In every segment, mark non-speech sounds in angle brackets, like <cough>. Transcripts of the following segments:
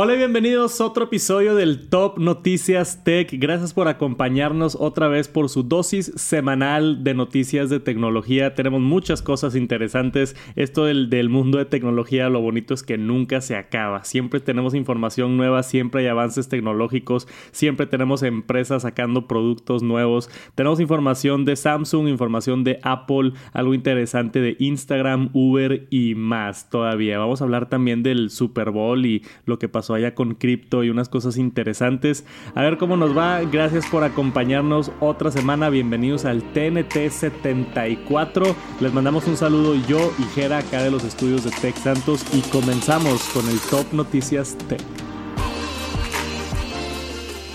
Hola y bienvenidos a otro episodio del Top Noticias Tech. Gracias por acompañarnos otra vez por su dosis semanal de noticias de tecnología. Tenemos muchas cosas interesantes. Esto del, mundo de tecnología, lo bonito es que nunca se acaba. Siempre tenemos información nueva, siempre hay avances tecnológicos, siempre tenemos empresas sacando productos nuevos. Tenemos información de Samsung, información de Apple, algo interesante de Instagram, Uber y más todavía. Vamos a hablar también del Super Bowl y lo que pasó allá con cripto y unas cosas interesantes. A ver cómo nos va. Gracias por acompañarnos otra semana. Bienvenidos al TNT 74. Les mandamos un saludo yo y Jera acá de los estudios de Tech Santos y comenzamos con el Top Noticias Tech.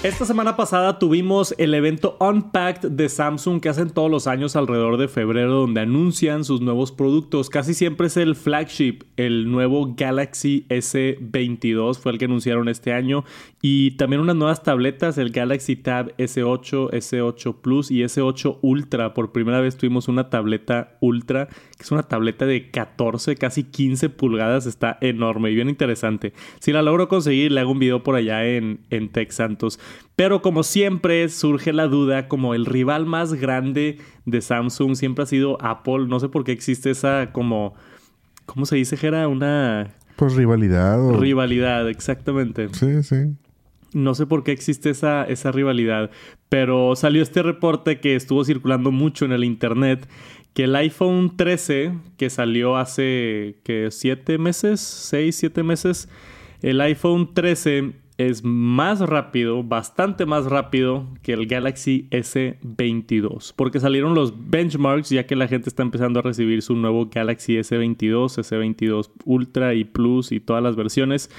Esta semana pasada tuvimos el evento Unpacked de Samsung que hacen todos los años alrededor de febrero donde anuncian sus nuevos productos. Casi siempre es el flagship, el nuevo Galaxy S22 fue el que anunciaron este año y también unas nuevas tabletas, el Galaxy Tab S8, S8 Plus y S8 Ultra. Por primera vez tuvimos una tableta Ultra, que es una tableta de 14, casi 15 pulgadas, está enorme y bien interesante. Si la logro conseguir, le hago un video por allá en, en Tech Santos. Pero como siempre surge la duda, como el rival más grande de Samsung siempre ha sido Apple. No sé por qué existe esa como... ¿Cómo se dice, Jera? Una... Pues rivalidad. O... Rivalidad, exactamente. Sí, sí. No sé por qué existe esa, esa rivalidad, pero salió este reporte que estuvo circulando mucho en el internet, que el iPhone 13, que salió hace, que ¿Siete meses? ¿Seis, siete meses? El iPhone 13 es más rápido, bastante más rápido que el Galaxy S22, porque salieron los benchmarks ya que la gente está empezando a recibir su nuevo Galaxy S22, S22 Ultra y Plus y todas las versiones.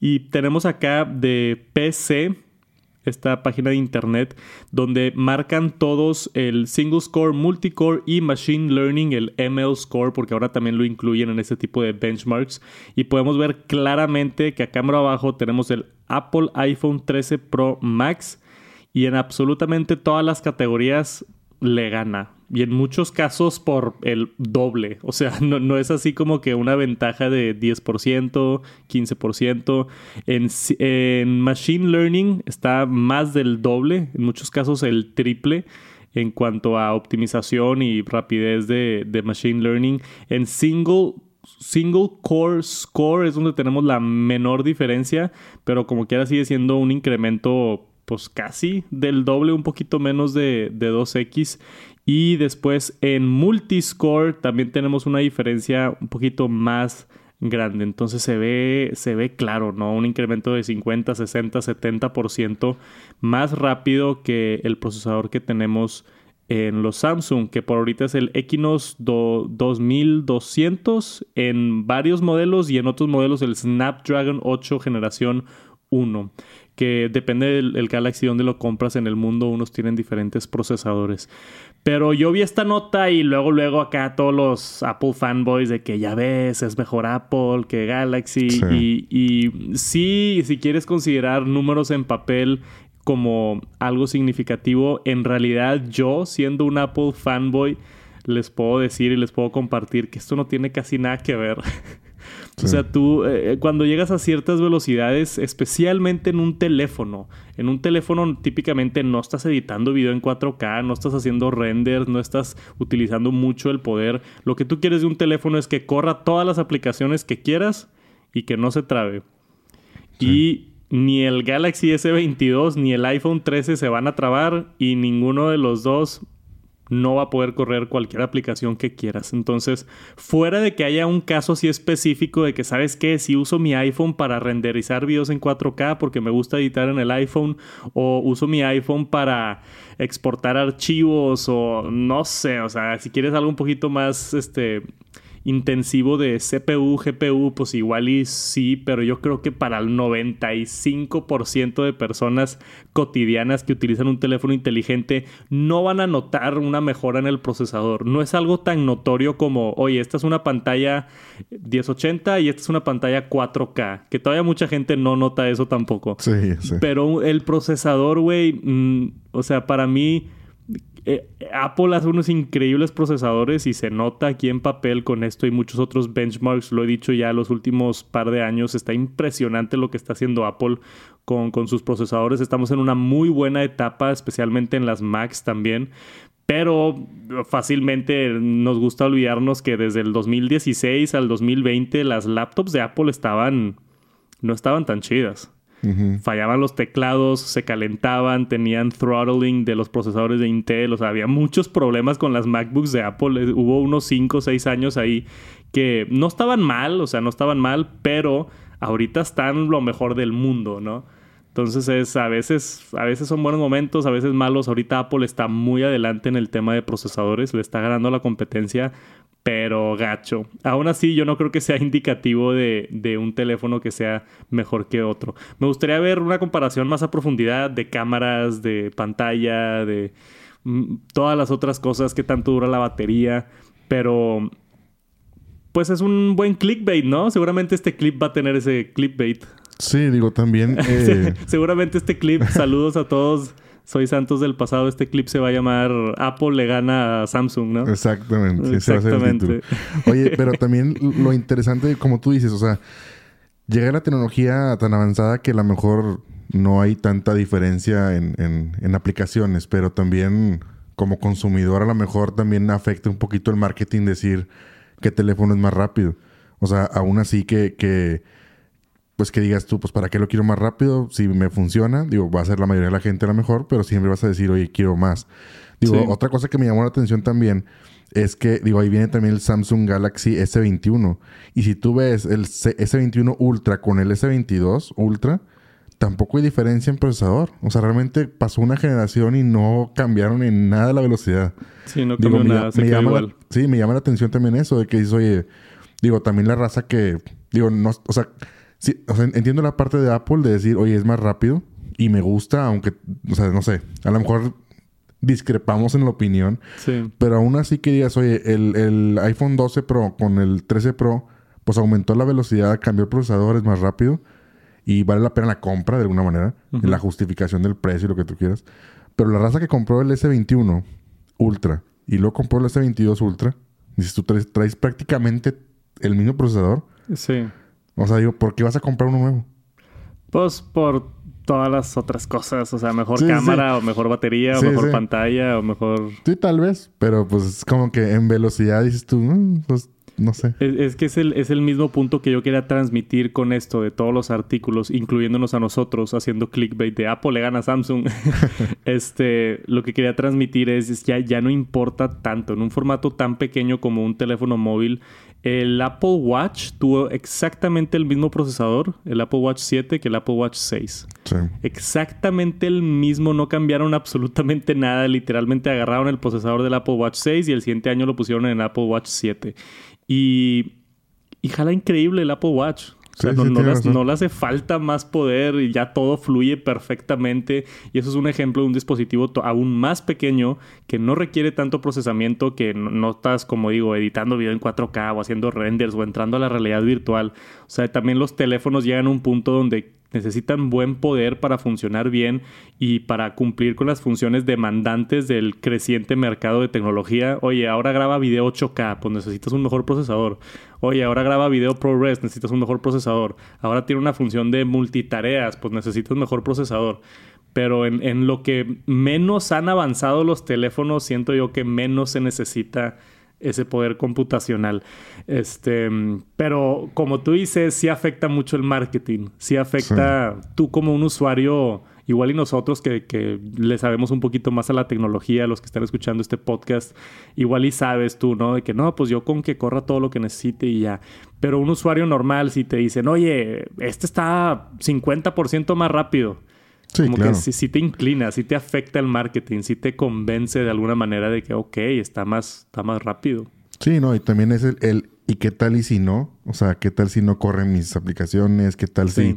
Y tenemos acá de PC, esta página de internet donde marcan todos el single score, multicore y machine learning, el ML score, porque ahora también lo incluyen en este tipo de benchmarks. Y podemos ver claramente que acá abajo tenemos el Apple iPhone 13 Pro Max y en absolutamente todas las categorías le gana. Y en muchos casos por el doble. O sea, <laughs> no, es así como que una ventaja de 10%, 15%. En, en Machine Learning está más del doble, en muchos casos el triple en cuanto a optimización y rapidez de, de Machine Learning. En Single single core score es donde tenemos la menor diferencia, pero como quiera sigue siendo un incremento pues casi del doble, un poquito menos de, de 2x. Y después en multiscore también tenemos una diferencia un poquito más grande. Entonces se ve, se ve claro, ¿no? Un incremento de 50, 60, 70% más rápido que el procesador que tenemos en los Samsung, que por ahorita es el Equinox 2200 en varios modelos y en otros modelos el Snapdragon 8 generación 1 que depende del Galaxy donde lo compras en el mundo, unos tienen diferentes procesadores. Pero yo vi esta nota y luego, luego acá todos los Apple fanboys de que ya ves, es mejor Apple que Galaxy. Y, y sí, si quieres considerar números en papel como algo significativo, en realidad yo, siendo un Apple fanboy, les puedo decir y les puedo compartir que esto no tiene casi nada que ver. <laughs> O sea, tú eh, eh, cuando llegas a ciertas velocidades, especialmente en un teléfono, en un teléfono típicamente no estás editando video en 4K, no estás haciendo renders, no estás utilizando mucho el poder. Lo que tú quieres de un teléfono es que corra todas las aplicaciones que quieras y que no se trabe. Y ni el Galaxy S22 ni el iPhone 13 se van a trabar y ninguno de los dos no va a poder correr cualquier aplicación que quieras. Entonces, fuera de que haya un caso así específico de que, ¿sabes qué? Si uso mi iPhone para renderizar videos en 4K porque me gusta editar en el iPhone o uso mi iPhone para exportar archivos o no sé, o sea, si quieres algo un poquito más, este, intensivo de CPU, GPU, pues igual y sí, pero yo creo que para el 95% de personas cotidianas que utilizan un teléfono inteligente no van a notar una mejora en el procesador. No es algo tan notorio como, oye, esta es una pantalla 1080 y esta es una pantalla 4K, que todavía mucha gente no nota eso tampoco. Sí, sí. Pero el procesador, güey, mm, o sea, para mí eh, Apple hace unos increíbles procesadores y se nota aquí en papel con esto y muchos otros benchmarks. Lo he dicho ya los últimos par de años. Está impresionante lo que está haciendo Apple con, con sus procesadores. Estamos en una muy buena etapa, especialmente en las Macs también. Pero fácilmente nos gusta olvidarnos que desde el 2016 al 2020 las laptops de Apple estaban no estaban tan chidas. Fallaban los teclados, se calentaban, tenían throttling de los procesadores de Intel, o sea, había muchos problemas con las MacBooks de Apple. Hubo unos 5 o 6 años ahí que no estaban mal, o sea, no estaban mal, pero ahorita están lo mejor del mundo, ¿no? Entonces es a veces a veces son buenos momentos, a veces malos. Ahorita Apple está muy adelante en el tema de procesadores, le está ganando la competencia, pero gacho. Aún así, yo no creo que sea <laughs> indicativo de, un teléfono que sea mejor que otro. Me gustaría ver una comparación más a profundidad de cámaras, de pantalla, de mm, todas las otras cosas, que tanto dura la batería, pero pues es un buen clickbait, ¿no? Seguramente este clip va a tener ese clickbait. Sí, digo también. <laughs> Eh, seguramente este clip, saludos a todos soy Santos del pasado, este clip se va a llamar Apple le gana a Samsung, ¿no? Exactamente. Exactamente. Oye, pero <laughs> también lo interesante, como tú dices, o sea, llega la tecnología tan avanzada que a lo mejor no hay tanta diferencia en, en, aplicaciones, pero también como consumidor a lo mejor también afecta un poquito el marketing decir qué teléfono es más rápido. O sea, aún así que, que pues que digas tú, pues para qué lo quiero más rápido, si me funciona, digo, va a ser la mayoría de la gente a lo mejor, pero siempre vas a decir, oye, quiero más. Digo, otra cosa que me llamó la atención también es que, digo, ahí viene también el Samsung Galaxy S21. Y si tú ves el S21 Ultra con el S22 Ultra, tampoco hay diferencia en procesador. O sea, realmente pasó una generación y no cambiaron en nada la velocidad. Sí, no cambió nada, se llama igual. sí, me llama la atención también eso, de que dices, oye, digo, también la raza que, digo, no, o sea, Sí, o sea, entiendo la parte de Apple de decir, oye, es más rápido y me gusta, aunque, o sea, no sé, a lo mejor discrepamos en la opinión. Sí. Pero aún así que digas, oye, el, iPhone 12 Pro con el 13 Pro, pues aumentó la velocidad, cambió el procesador, es más rápido y vale la pena la compra de alguna manera, en la justificación del precio y lo que tú quieras. Pero la raza que compró el S21 Ultra y luego compró el S22 Ultra, dices, tú traes prácticamente el mismo procesador. Sí. O sea, digo, ¿por qué vas a comprar uno nuevo? Pues por todas las otras cosas. O sea, mejor cámara, o mejor batería, o mejor pantalla, o mejor. Sí, tal vez. Pero pues es como que en velocidad dices tú, mm, pues no sé. Es, que es el, es el mismo punto que yo quería transmitir con esto de todos los artículos, incluyéndonos a nosotros, haciendo clickbait de Apple le gana a Samsung. <laughs> <laughs> este, lo que quería transmitir es, es ya, ya no importa tanto. En un formato tan pequeño como un teléfono móvil, el Apple Watch tuvo exactamente el mismo procesador, el Apple Watch 7, que el Apple Watch 6. Sí. Exactamente el mismo, no cambiaron <laughs> absolutamente nada. Literalmente agarraron el procesador del Apple Watch 6 y el siguiente año lo pusieron en el Apple Watch 7. Y, y jala increíble el Apple Watch. O sea, no, le, hace falta más poder y ya todo fluye perfectamente. Y eso es un ejemplo de un dispositivo aún más pequeño que no requiere tanto procesamiento, que no, estás, como digo, editando video en 4K o haciendo renders o entrando a la realidad virtual. O sea, también los teléfonos llegan a un punto donde necesitan buen poder para funcionar bien y para cumplir con las funciones demandantes del creciente mercado de tecnología. Oye, ahora graba video 8K, pues necesitas un mejor procesador. Oye, ahora graba video ProRes, necesitas un mejor procesador. Ahora tiene una función de multitareas, pues necesitas mejor procesador. Pero en, en lo que menos han avanzado los teléfonos, siento yo que menos se necesita ese poder computacional. Este, pero como tú dices, sí afecta mucho el marketing, sí afecta tú como un usuario, igual y nosotros que, que, le sabemos un poquito más a la tecnología, los que están escuchando este podcast, igual y sabes tú, ¿no? De que no, pues yo con que corra todo lo que necesite y ya. Pero un usuario normal, si te dicen, oye, este está 50% más rápido como que si, te inclina, si te afecta el marketing, si te convence de alguna manera de que, ok, está más, está más rápido. Sí, no, y también es el, el, ¿y qué tal y si no? O sea, ¿qué tal si no corren mis aplicaciones? ¿Qué tal si...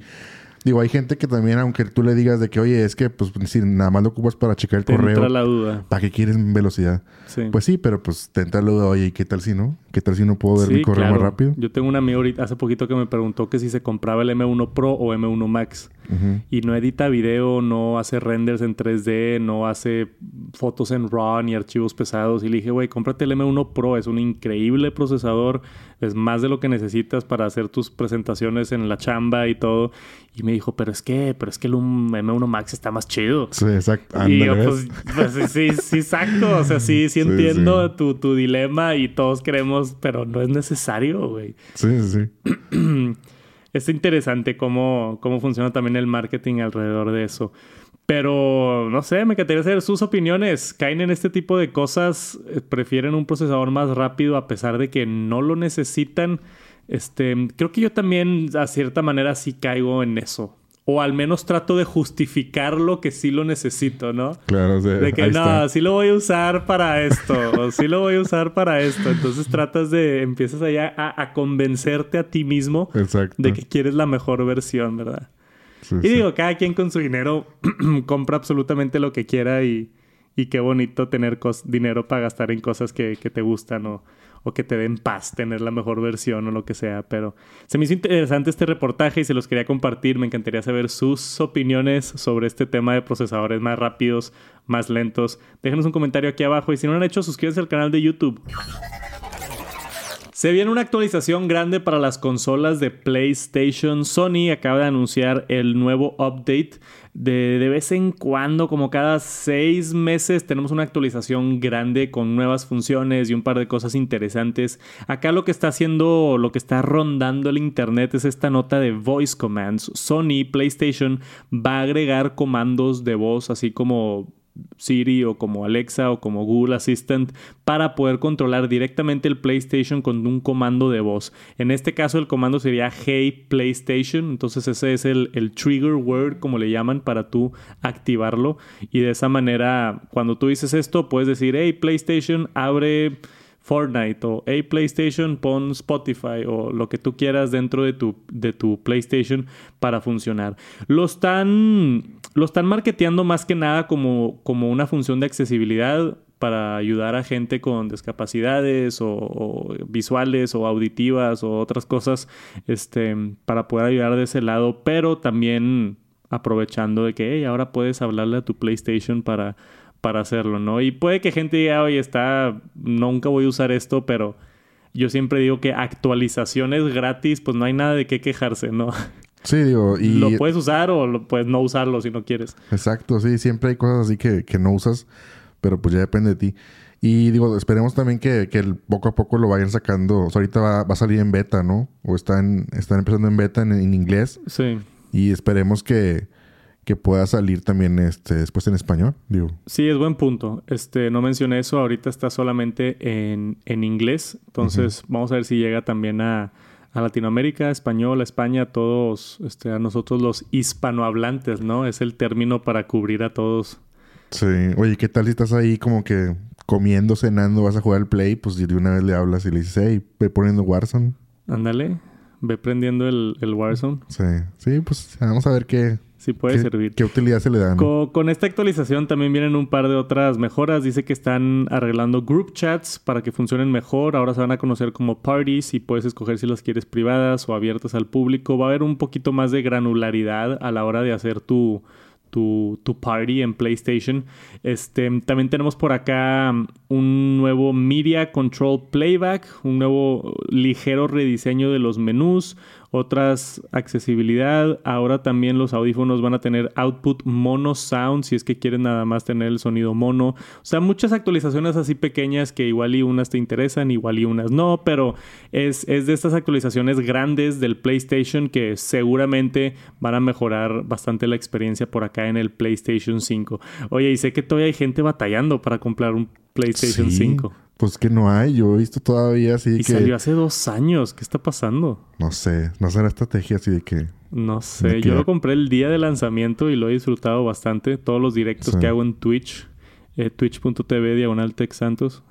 Digo, hay gente que también, aunque tú le digas de que, oye, es que, pues, si nada más lo ocupas para checar el te correo. Entra la duda. ¿Para qué quieres velocidad? Sí. Pues sí, pero pues te entra la duda, oye, ¿y qué tal si no? ¿Qué tal si no puedo ver mi correo más rápido? Yo tengo un amigo ahorita, hace poquito que me preguntó que si se compraba el M1 Pro o M1 Max. Y no edita video, no hace renders en 3D, no hace fotos en RAW ni archivos pesados. Y le dije, güey, cómprate el M1 Pro, es un increíble procesador, es más de lo que necesitas para hacer tus presentaciones en la chamba y todo. Y me dijo, pero es que, pero es que el M1 Max está más chido. Sí, exacto. y yo, pues, pues, sí, sí, exacto. O sea, sí, sí <laughs> entiendo Tu, tu dilema y todos queremos, pero no es necesario, güey. Sí, sí. <clears throat> es interesante cómo, cómo funciona también el marketing alrededor de eso. Pero no sé, me encantaría saber sus opiniones. ¿Caen en este tipo de cosas? Eh, ¿Prefieren un procesador más rápido a pesar de que no lo necesitan? Este, creo que yo también, a cierta manera, sí caigo en eso. O al menos trato de justificar lo que sí lo necesito, ¿no? Claro, sí. De que no, sí lo voy a usar para esto, o sí lo voy a usar para esto. Entonces tratas de, empiezas allá a, convencerte a ti mismo de que quieres la mejor versión, ¿verdad? y digo, cada quien con su dinero <clears throat> compra absolutamente lo que quiera y, y qué bonito tener dinero para gastar en cosas que, que te gustan o o que te den paz tener la mejor versión o lo que sea. Pero se me hizo interesante este reportaje y se los quería compartir. Me encantaría saber sus opiniones sobre este tema de procesadores más rápidos, más lentos. Déjenos un comentario aquí abajo y si no lo han hecho, suscríbanse al canal de YouTube. Se viene una actualización grande para las consolas de PlayStation. Sony acaba de anunciar el nuevo update. De, de, vez en cuando, como cada seis meses, tenemos una actualización grande con nuevas funciones y un par de cosas interesantes. Acá lo que está haciendo, lo que está rondando el internet es esta nota de voice commands. Sony PlayStation va a agregar comandos de voz, así como Siri o como Alexa o como Google Assistant para poder controlar directamente el PlayStation con un comando de voz. En este caso el comando sería Hey PlayStation, entonces ese es el, el trigger word como le llaman para tú activarlo y de esa manera cuando tú dices esto puedes decir Hey PlayStation abre Fortnite o Hey PlayStation pon Spotify o lo que tú quieras dentro de tu, de tu PlayStation para funcionar. Lo están, lo están marketeando más que nada como, como una función de accesibilidad para ayudar a gente con discapacidades o, visuales o auditivas o otras cosas este, para poder ayudar de ese lado, pero también aprovechando de que ahora puedes hablarle a tu PlayStation para para hacerlo, ¿no? Y puede que gente diga, oye, está, nunca voy a usar esto, pero yo siempre digo que actualizaciones gratis, pues no hay nada de qué quejarse, ¿no? Sí, digo, y... Lo puedes usar o lo puedes no usarlo si no quieres. Exacto, sí, siempre hay cosas así que, que no usas, pero pues ya depende de ti. Y digo, esperemos también que, que poco a poco lo vayan sacando. O sea, ahorita va, va, a salir en beta, ¿no? O están, están empezando en beta en, en inglés. Sí. Y esperemos que, que pueda salir también este, después en español, digo. Sí, es buen punto. Este, no mencioné eso, ahorita está solamente en, en inglés, entonces vamos a ver si llega también a, a Latinoamérica, español, a España, todos, este, a nosotros los hispanohablantes, ¿no? Es el término para cubrir a todos. Sí, oye, ¿qué tal si estás ahí como que comiendo, cenando, vas a jugar al play? Pues de una vez le hablas y le dices, hey, ve poniendo Warzone. Ándale, ve prendiendo el, el Warzone. Sí, sí, pues vamos a ver qué, Sí puede servir. ¿Qué utilidad se le da? Con, esta actualización también vienen un par de otras mejoras. Dice que están arreglando group chats para que funcionen mejor. Ahora se van a conocer como parties y puedes escoger si las quieres privadas o abiertas al público. Va a haber un poquito más de granularidad a la hora de hacer tu, tu, tu, party en PlayStation. Este, también tenemos por acá un nuevo Media Control Playback, un nuevo ligero rediseño de los menús, otras accesibilidad. Ahora también los audífonos van a tener output mono sound si es que quieren nada más tener el sonido mono. O sea, muchas actualizaciones así pequeñas que igual y unas te interesan, igual y unas no, pero es, es de estas actualizaciones grandes del PlayStation que seguramente van a mejorar bastante la experiencia por acá en el PlayStation 5. Oye, y sé que todavía hay gente batallando para comprar un PlayStation 5. Pues que no hay, yo he visto todavía así y salió hace dos años, ¿qué está pasando? No sé, no sé la estrategia así de que... No sé, yo lo compré el día de lanzamiento y lo he disfrutado bastante. Todos los directos que hago en Twitch, eh, twitch.tv diagonal Santos,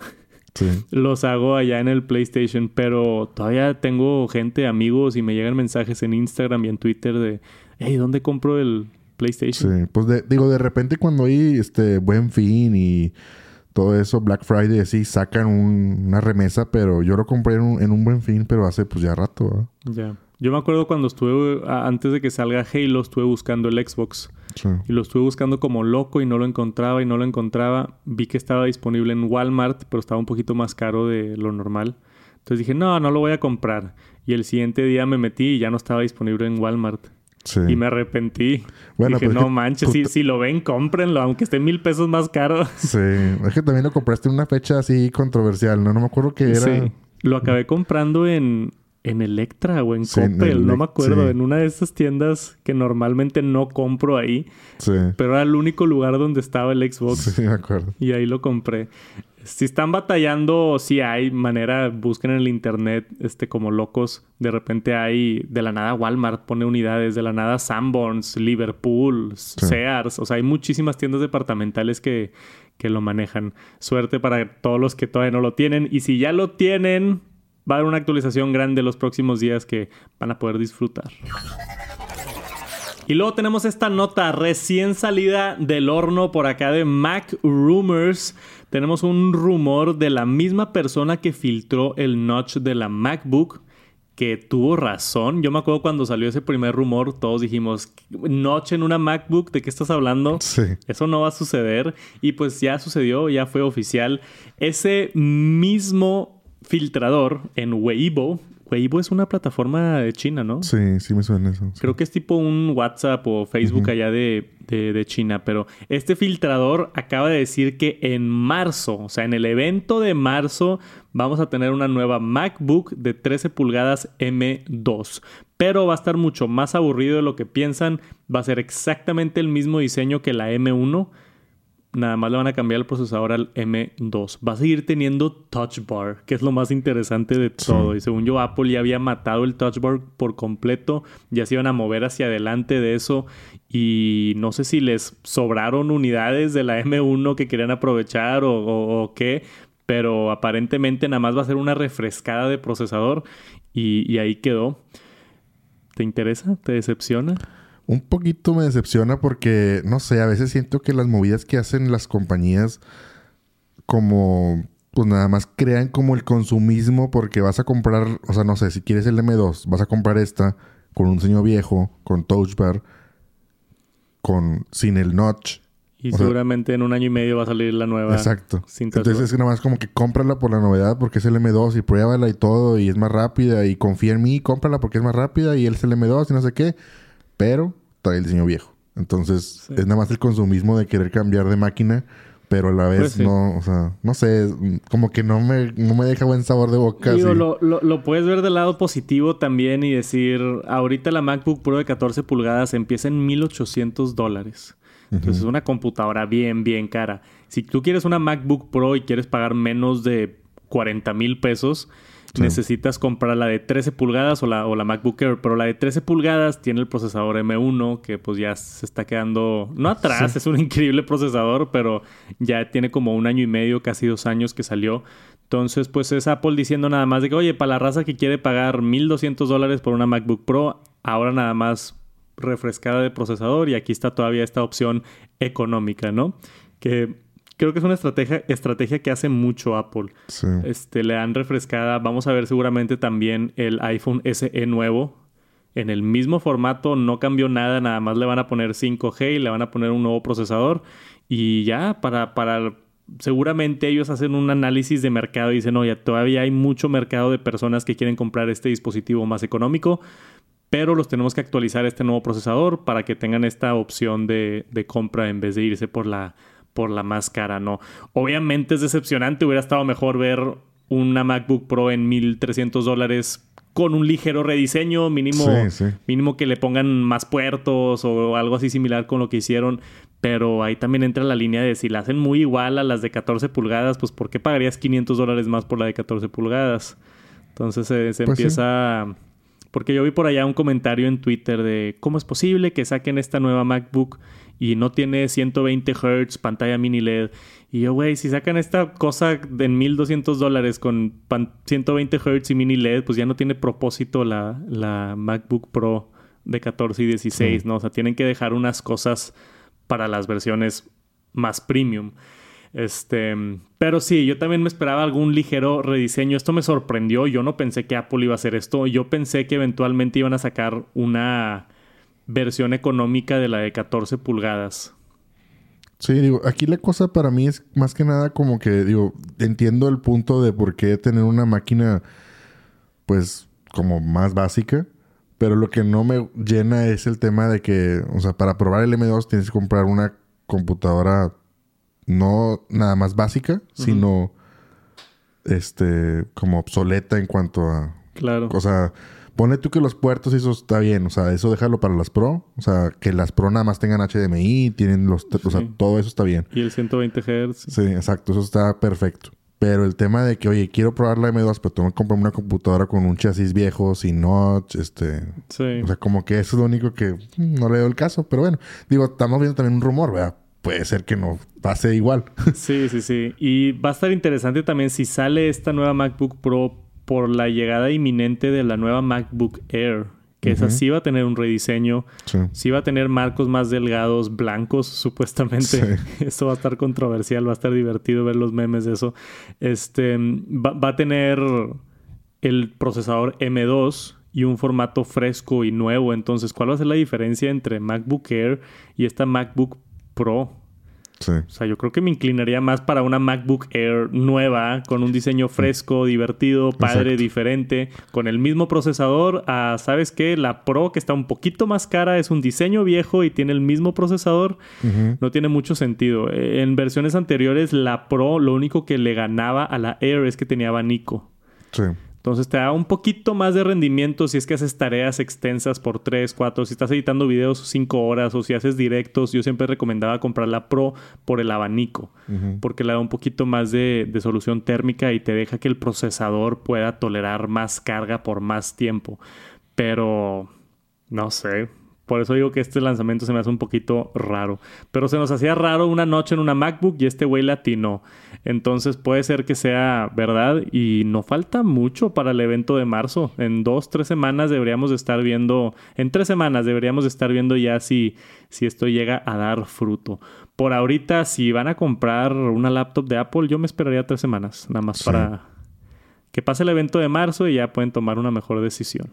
sí. <laughs> los hago allá en el PlayStation, pero todavía tengo gente, amigos y me llegan mensajes en Instagram y en Twitter de, hey, ¿dónde compro el PlayStation? Sí, pues digo, de repente cuando hay este buen fin y todo eso, Black Friday, así, sacan una remesa, pero yo lo compré en un, buen fin, pero hace pues ya rato. Ya. Yo me acuerdo cuando estuve, antes de que salga Halo, estuve buscando el Xbox. Y lo estuve buscando como loco y no lo encontraba y no lo encontraba. Vi que estaba disponible en Walmart, pero estaba un poquito más caro de lo normal. Entonces dije, no, no lo voy a comprar. Y el siguiente día me metí y ya no estaba disponible en Walmart. Y me arrepentí. Bueno, Dije, pues no manches, si, lo ven, cómprenlo, aunque esté mil pesos más caro. <laughs> Sí, es que también lo compraste en una fecha así controversial, ¿no? No me acuerdo qué era. Sí, lo acabé comprando en, en Electra o en Coppel, no me acuerdo, en una de esas tiendas que normalmente no compro ahí. Sí. Pero era el único lugar donde estaba el Xbox. Sí, me acuerdo. Y ahí lo compré. Si están batallando, si hay manera, busquen en el internet, este, como locos. De repente hay, de la nada Walmart pone unidades, de la nada Sanborns, Liverpool, Sears. O sea, hay muchísimas tiendas departamentales que, que lo manejan. Suerte para todos los que todavía no lo tienen. Y si ya lo tienen, va a haber una actualización grande los próximos días que van a poder disfrutar. Y luego tenemos esta nota recién salida del horno por acá de Mac Rumors tenemos un rumor de la misma persona que filtró el notch de la MacBook que tuvo razón. Yo me acuerdo cuando salió ese primer rumor, todos dijimos, notch en una MacBook, ¿de qué estás hablando? Sí. Eso no va a suceder. Y pues ya sucedió, ya fue oficial. Ese mismo filtrador en Weibo Weibo es una plataforma de China, ¿no? Sí, sí me suena eso. Creo que es tipo un WhatsApp o Facebook allá de, de, China, pero este filtrador acaba de decir que en marzo, o sea, en el evento de marzo, vamos a tener una nueva MacBook de 13 pulgadas M2. Pero va a estar mucho más aburrido de lo que piensan. Va a ser exactamente el mismo diseño que la M1 nada más le van a cambiar el procesador al M2. Va a seguir teniendo Touch Bar, que es lo más interesante de todo. Y según yo, Apple ya había matado el Touch Bar por completo. Ya se iban a mover hacia adelante de eso. Y no sé si les sobraron unidades de la M1 que querían aprovechar o, o qué. Pero aparentemente nada más va a ser una refrescada de procesador. Y, y ahí quedó. ¿Te interesa? ¿Te decepciona? Un poquito me decepciona porque, no sé, a veces siento que las movidas que hacen las compañías como, pues nada más crean como el consumismo porque vas a comprar, o sea, no sé, si quieres el M2, vas a comprar esta con un diseño viejo, con touch bar, con, sin el notch. Y seguramente en un año y medio va a salir la nueva. Exacto. Entonces es nada más como que cómprala por la novedad porque es el M2 y pruébala y todo y es más rápida y confía en mí, cómprala porque es más rápida y él es el M2 y no sé qué pero trae el diseño viejo. Entonces, es nada más el consumismo de querer cambiar de máquina, pero a la vez pues no, o sea, no sé, como que no me, no me deja buen sabor de boca. Digo, lo, lo, puedes ver del lado positivo también y decir, ahorita la MacBook Pro de 14 pulgadas empieza en 1800 dólares. Entonces, es una computadora bien, bien cara. Si tú quieres una MacBook Pro y quieres pagar menos de 40 mil pesos, necesitas comprar la de 13 pulgadas o la, o la MacBook Air, pero la de 13 pulgadas tiene el procesador M1 que pues ya se está quedando, no atrás, es un increíble procesador, pero ya tiene como un año y medio, casi dos años que salió. Entonces pues es Apple diciendo nada más de que, oye, para la raza que quiere pagar 1200 dólares por una MacBook Pro, ahora nada más refrescada de procesador y aquí está todavía esta opción económica, ¿no? Que creo que es una estrategia, estrategia que hace mucho Apple. Este, le han refrescada. Vamos a ver seguramente también el iPhone SE nuevo. En el mismo formato, no cambió nada, nada más le van a poner 5G y le van a poner un nuevo procesador. Y ya, para, para seguramente ellos hacen un análisis de mercado y dicen, oye, todavía hay mucho mercado de personas que quieren comprar este dispositivo más económico, pero los tenemos que actualizar este nuevo procesador para que tengan esta opción de, de compra en vez de irse por la por la más cara, ¿no? Obviamente es decepcionante, hubiera estado mejor ver una MacBook Pro en 1300 dólares con un ligero rediseño, mínimo, mínimo que le pongan más puertos o algo así similar con lo que hicieron. Pero ahí también entra la línea de si la hacen muy igual a las de 14 pulgadas, pues ¿por qué pagarías 500 dólares más por la de 14 pulgadas? Entonces se, pues empieza... Porque yo vi por allá un comentario en Twitter de cómo es posible que saquen esta nueva MacBook y no tiene 120 Hz, pantalla mini LED. Y yo, güey, si sacan esta cosa en 1200 dólares con 120 Hz y mini LED, pues ya no tiene propósito la, la MacBook Pro de 14 y 16, ¿no? O sea, tienen que dejar unas cosas para las versiones más premium. Este, pero sí, yo también me esperaba algún ligero rediseño. Esto me sorprendió. Yo no pensé que Apple iba a hacer esto. Yo pensé que eventualmente iban a sacar una versión económica de la de 14 pulgadas. Sí, digo, aquí la cosa para mí es más que nada como que, digo, entiendo el punto de por qué tener una máquina, pues, como más básica. Pero lo que no me llena es el tema de que, o sea, para probar el M2 tienes que comprar una computadora no nada más básica, sino este como obsoleta en cuanto a claro. O sea, pone tú que los puertos eso está bien, o sea, eso déjalo para las Pro, o sea, que las Pro nada más tengan HDMI, tienen los, o sea, todo eso está bien. Y el 120 Hz. Sí, exacto, eso está perfecto. Pero el tema de que, oye, quiero probar la M2, pero tengo que comprar una computadora con un chasis viejo, sin notch, este... Sí. O sea, como que eso es lo único que no le doy el caso. Pero bueno, digo, estamos viendo también un rumor, ¿verdad? Puede ser que no pase igual. Sí, sí, sí. Y va a estar interesante también si sale esta nueva MacBook Pro por la llegada inminente de la nueva MacBook Air que esa sí va a tener un rediseño, sí. va a tener marcos más delgados, blancos, <laughs> supuestamente. <laughs> Esto va a estar controversial, va a estar divertido ver los memes de eso. Este va, a tener el procesador M2 y un formato fresco y nuevo. Entonces, ¿cuál va a ser la diferencia entre MacBook Air y esta MacBook Pro? O sea, yo creo que me inclinaría más para una MacBook Air nueva, con un diseño fresco, divertido, padre, diferente, con el mismo procesador. A, ¿sabes qué? La Pro, que está un poquito más cara, es un diseño viejo y tiene el mismo procesador. No tiene mucho sentido. En versiones anteriores, la Pro, lo único que le ganaba a la Air es que tenía abanico. Sí. Entonces te da un poquito más de rendimiento si es que haces tareas extensas por 3, 4, si estás editando videos 5 horas o si haces directos. Yo siempre recomendaba comprar la Pro por el abanico, porque le da un poquito más de, de, solución térmica y te deja que el procesador pueda tolerar más carga por más tiempo. Pero no sé, por eso digo que este lanzamiento se me hace un poquito raro. Pero se nos hacía raro una noche en una MacBook y este güey latino. Entonces puede ser que sea verdad y no falta mucho para el evento de marzo. En dos, tres semanas deberíamos de estar viendo, en tres semanas deberíamos de estar viendo ya si, si esto llega a dar fruto. Por ahorita, si van a comprar una laptop de Apple, yo me esperaría tres semanas, nada más para que pase el evento de marzo y ya pueden tomar una mejor decisión.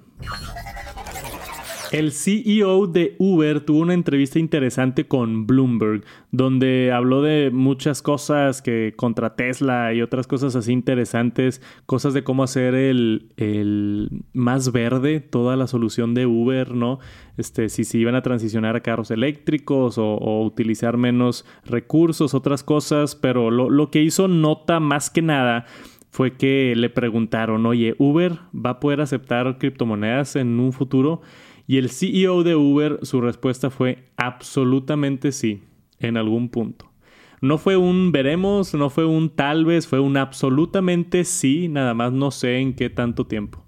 El CEO de Uber tuvo una entrevista interesante con Bloomberg, donde habló de muchas cosas que contra Tesla y otras cosas así interesantes, cosas de cómo hacer el, más verde toda la solución de Uber, ¿no? Este, si se iban a transicionar a carros eléctricos o, utilizar menos recursos, otras cosas, pero lo, lo que hizo nota más que nada fue que le preguntaron, oye, ¿Uber va a poder aceptar criptomonedas en un futuro? Y el CEO de Uber, su respuesta fue absolutamente sí, en algún punto. No fue un veremos, no fue un tal vez, fue un absolutamente sí, nada más no sé en qué tanto tiempo.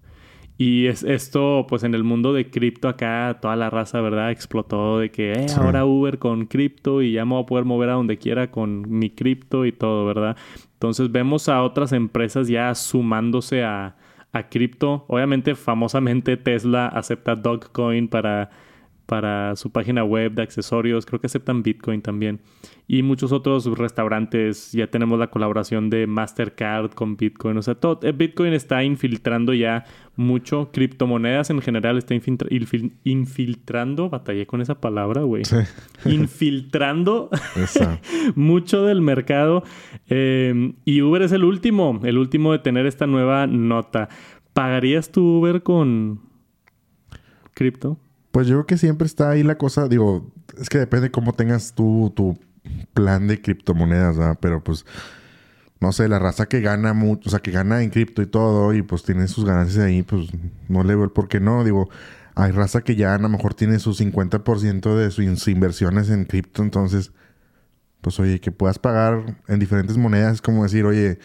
Y es esto, pues en el mundo de cripto acá, toda la raza, ¿verdad? Explotó de que eh, ahora Uber con cripto y ya me voy a poder mover a donde quiera con mi cripto y todo, ¿verdad? Entonces vemos a otras empresas ya sumándose a, a cripto. Obviamente, famosamente Tesla acepta Dogecoin para, para su página web de accesorios. Creo que aceptan Bitcoin también y muchos otros restaurantes. Ya tenemos la colaboración de Mastercard con Bitcoin. O sea, todo, eh, Bitcoin está infiltrando ya mucho. Criptomonedas en general está infiltrando. Batallé con esa palabra, güey. <laughs> Infiltrando <laughs> mucho del mercado. Em, y Uber es el último, el último de tener esta nueva nota. ¿Pagarías tu Uber con cripto? Pues yo creo que siempre está ahí la cosa, digo, es que depende cómo tengas tú tu plan de criptomonedas, ¿verdad? Pero pues, no sé, la raza que gana mucho, o sea, que gana en cripto y todo, y pues tiene sus ganancias ahí, pues no le veo el por qué no. Digo, hay raza que ya a lo mejor tiene su 50% de sus inversiones en cripto, entonces, pues oye, que puedas pagar en diferentes monedas, es como decir, oye,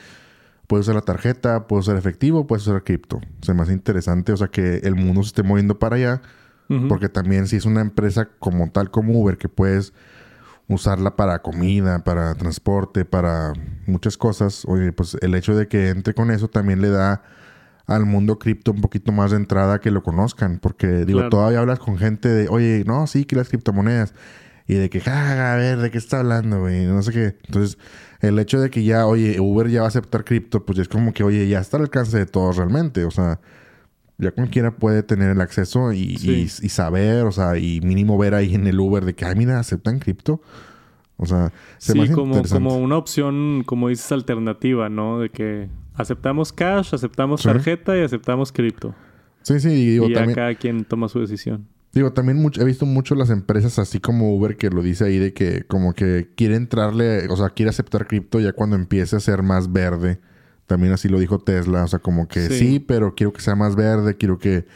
puedes usar la tarjeta, puedes usar efectivo, puedes usar cripto. O más interesante, o sea, que el mundo se esté moviendo para allá, porque también si es una empresa como tal como Uber, que puedes usarla para comida, para transporte, para muchas cosas. Oye, pues el hecho de que entre con eso también le da al mundo cripto un poquito más de entrada que lo conozcan. Porque, digo, todavía hablas con gente de, oye, no, sí, que las criptomonedas. Y de que, ja, a ver, ¿de qué está hablando, güey? No sé qué. Entonces, el hecho de que ya, oye, Uber ya va a aceptar cripto, pues es como que, oye, ya está al alcance de todos realmente. O sea, ya cualquiera puede tener el acceso y, y, saber, o sea, y mínimo ver ahí en el Uber de que, ay, mira, aceptan cripto. O sea, se sí, como, como una opción, como dices, alternativa, ¿no? De que aceptamos cash, aceptamos tarjeta y aceptamos cripto. Sí, sí, y digo, y también... cada quien toma su decisión. Digo, también he visto mucho las empresas así como Uber que lo dice ahí de que como que quiere entrarle, o sea, quiere aceptar cripto ya cuando empiece a ser más verde. También así lo dijo Tesla, o sea, como que sí, pero quiero que sea más verde, quiero que,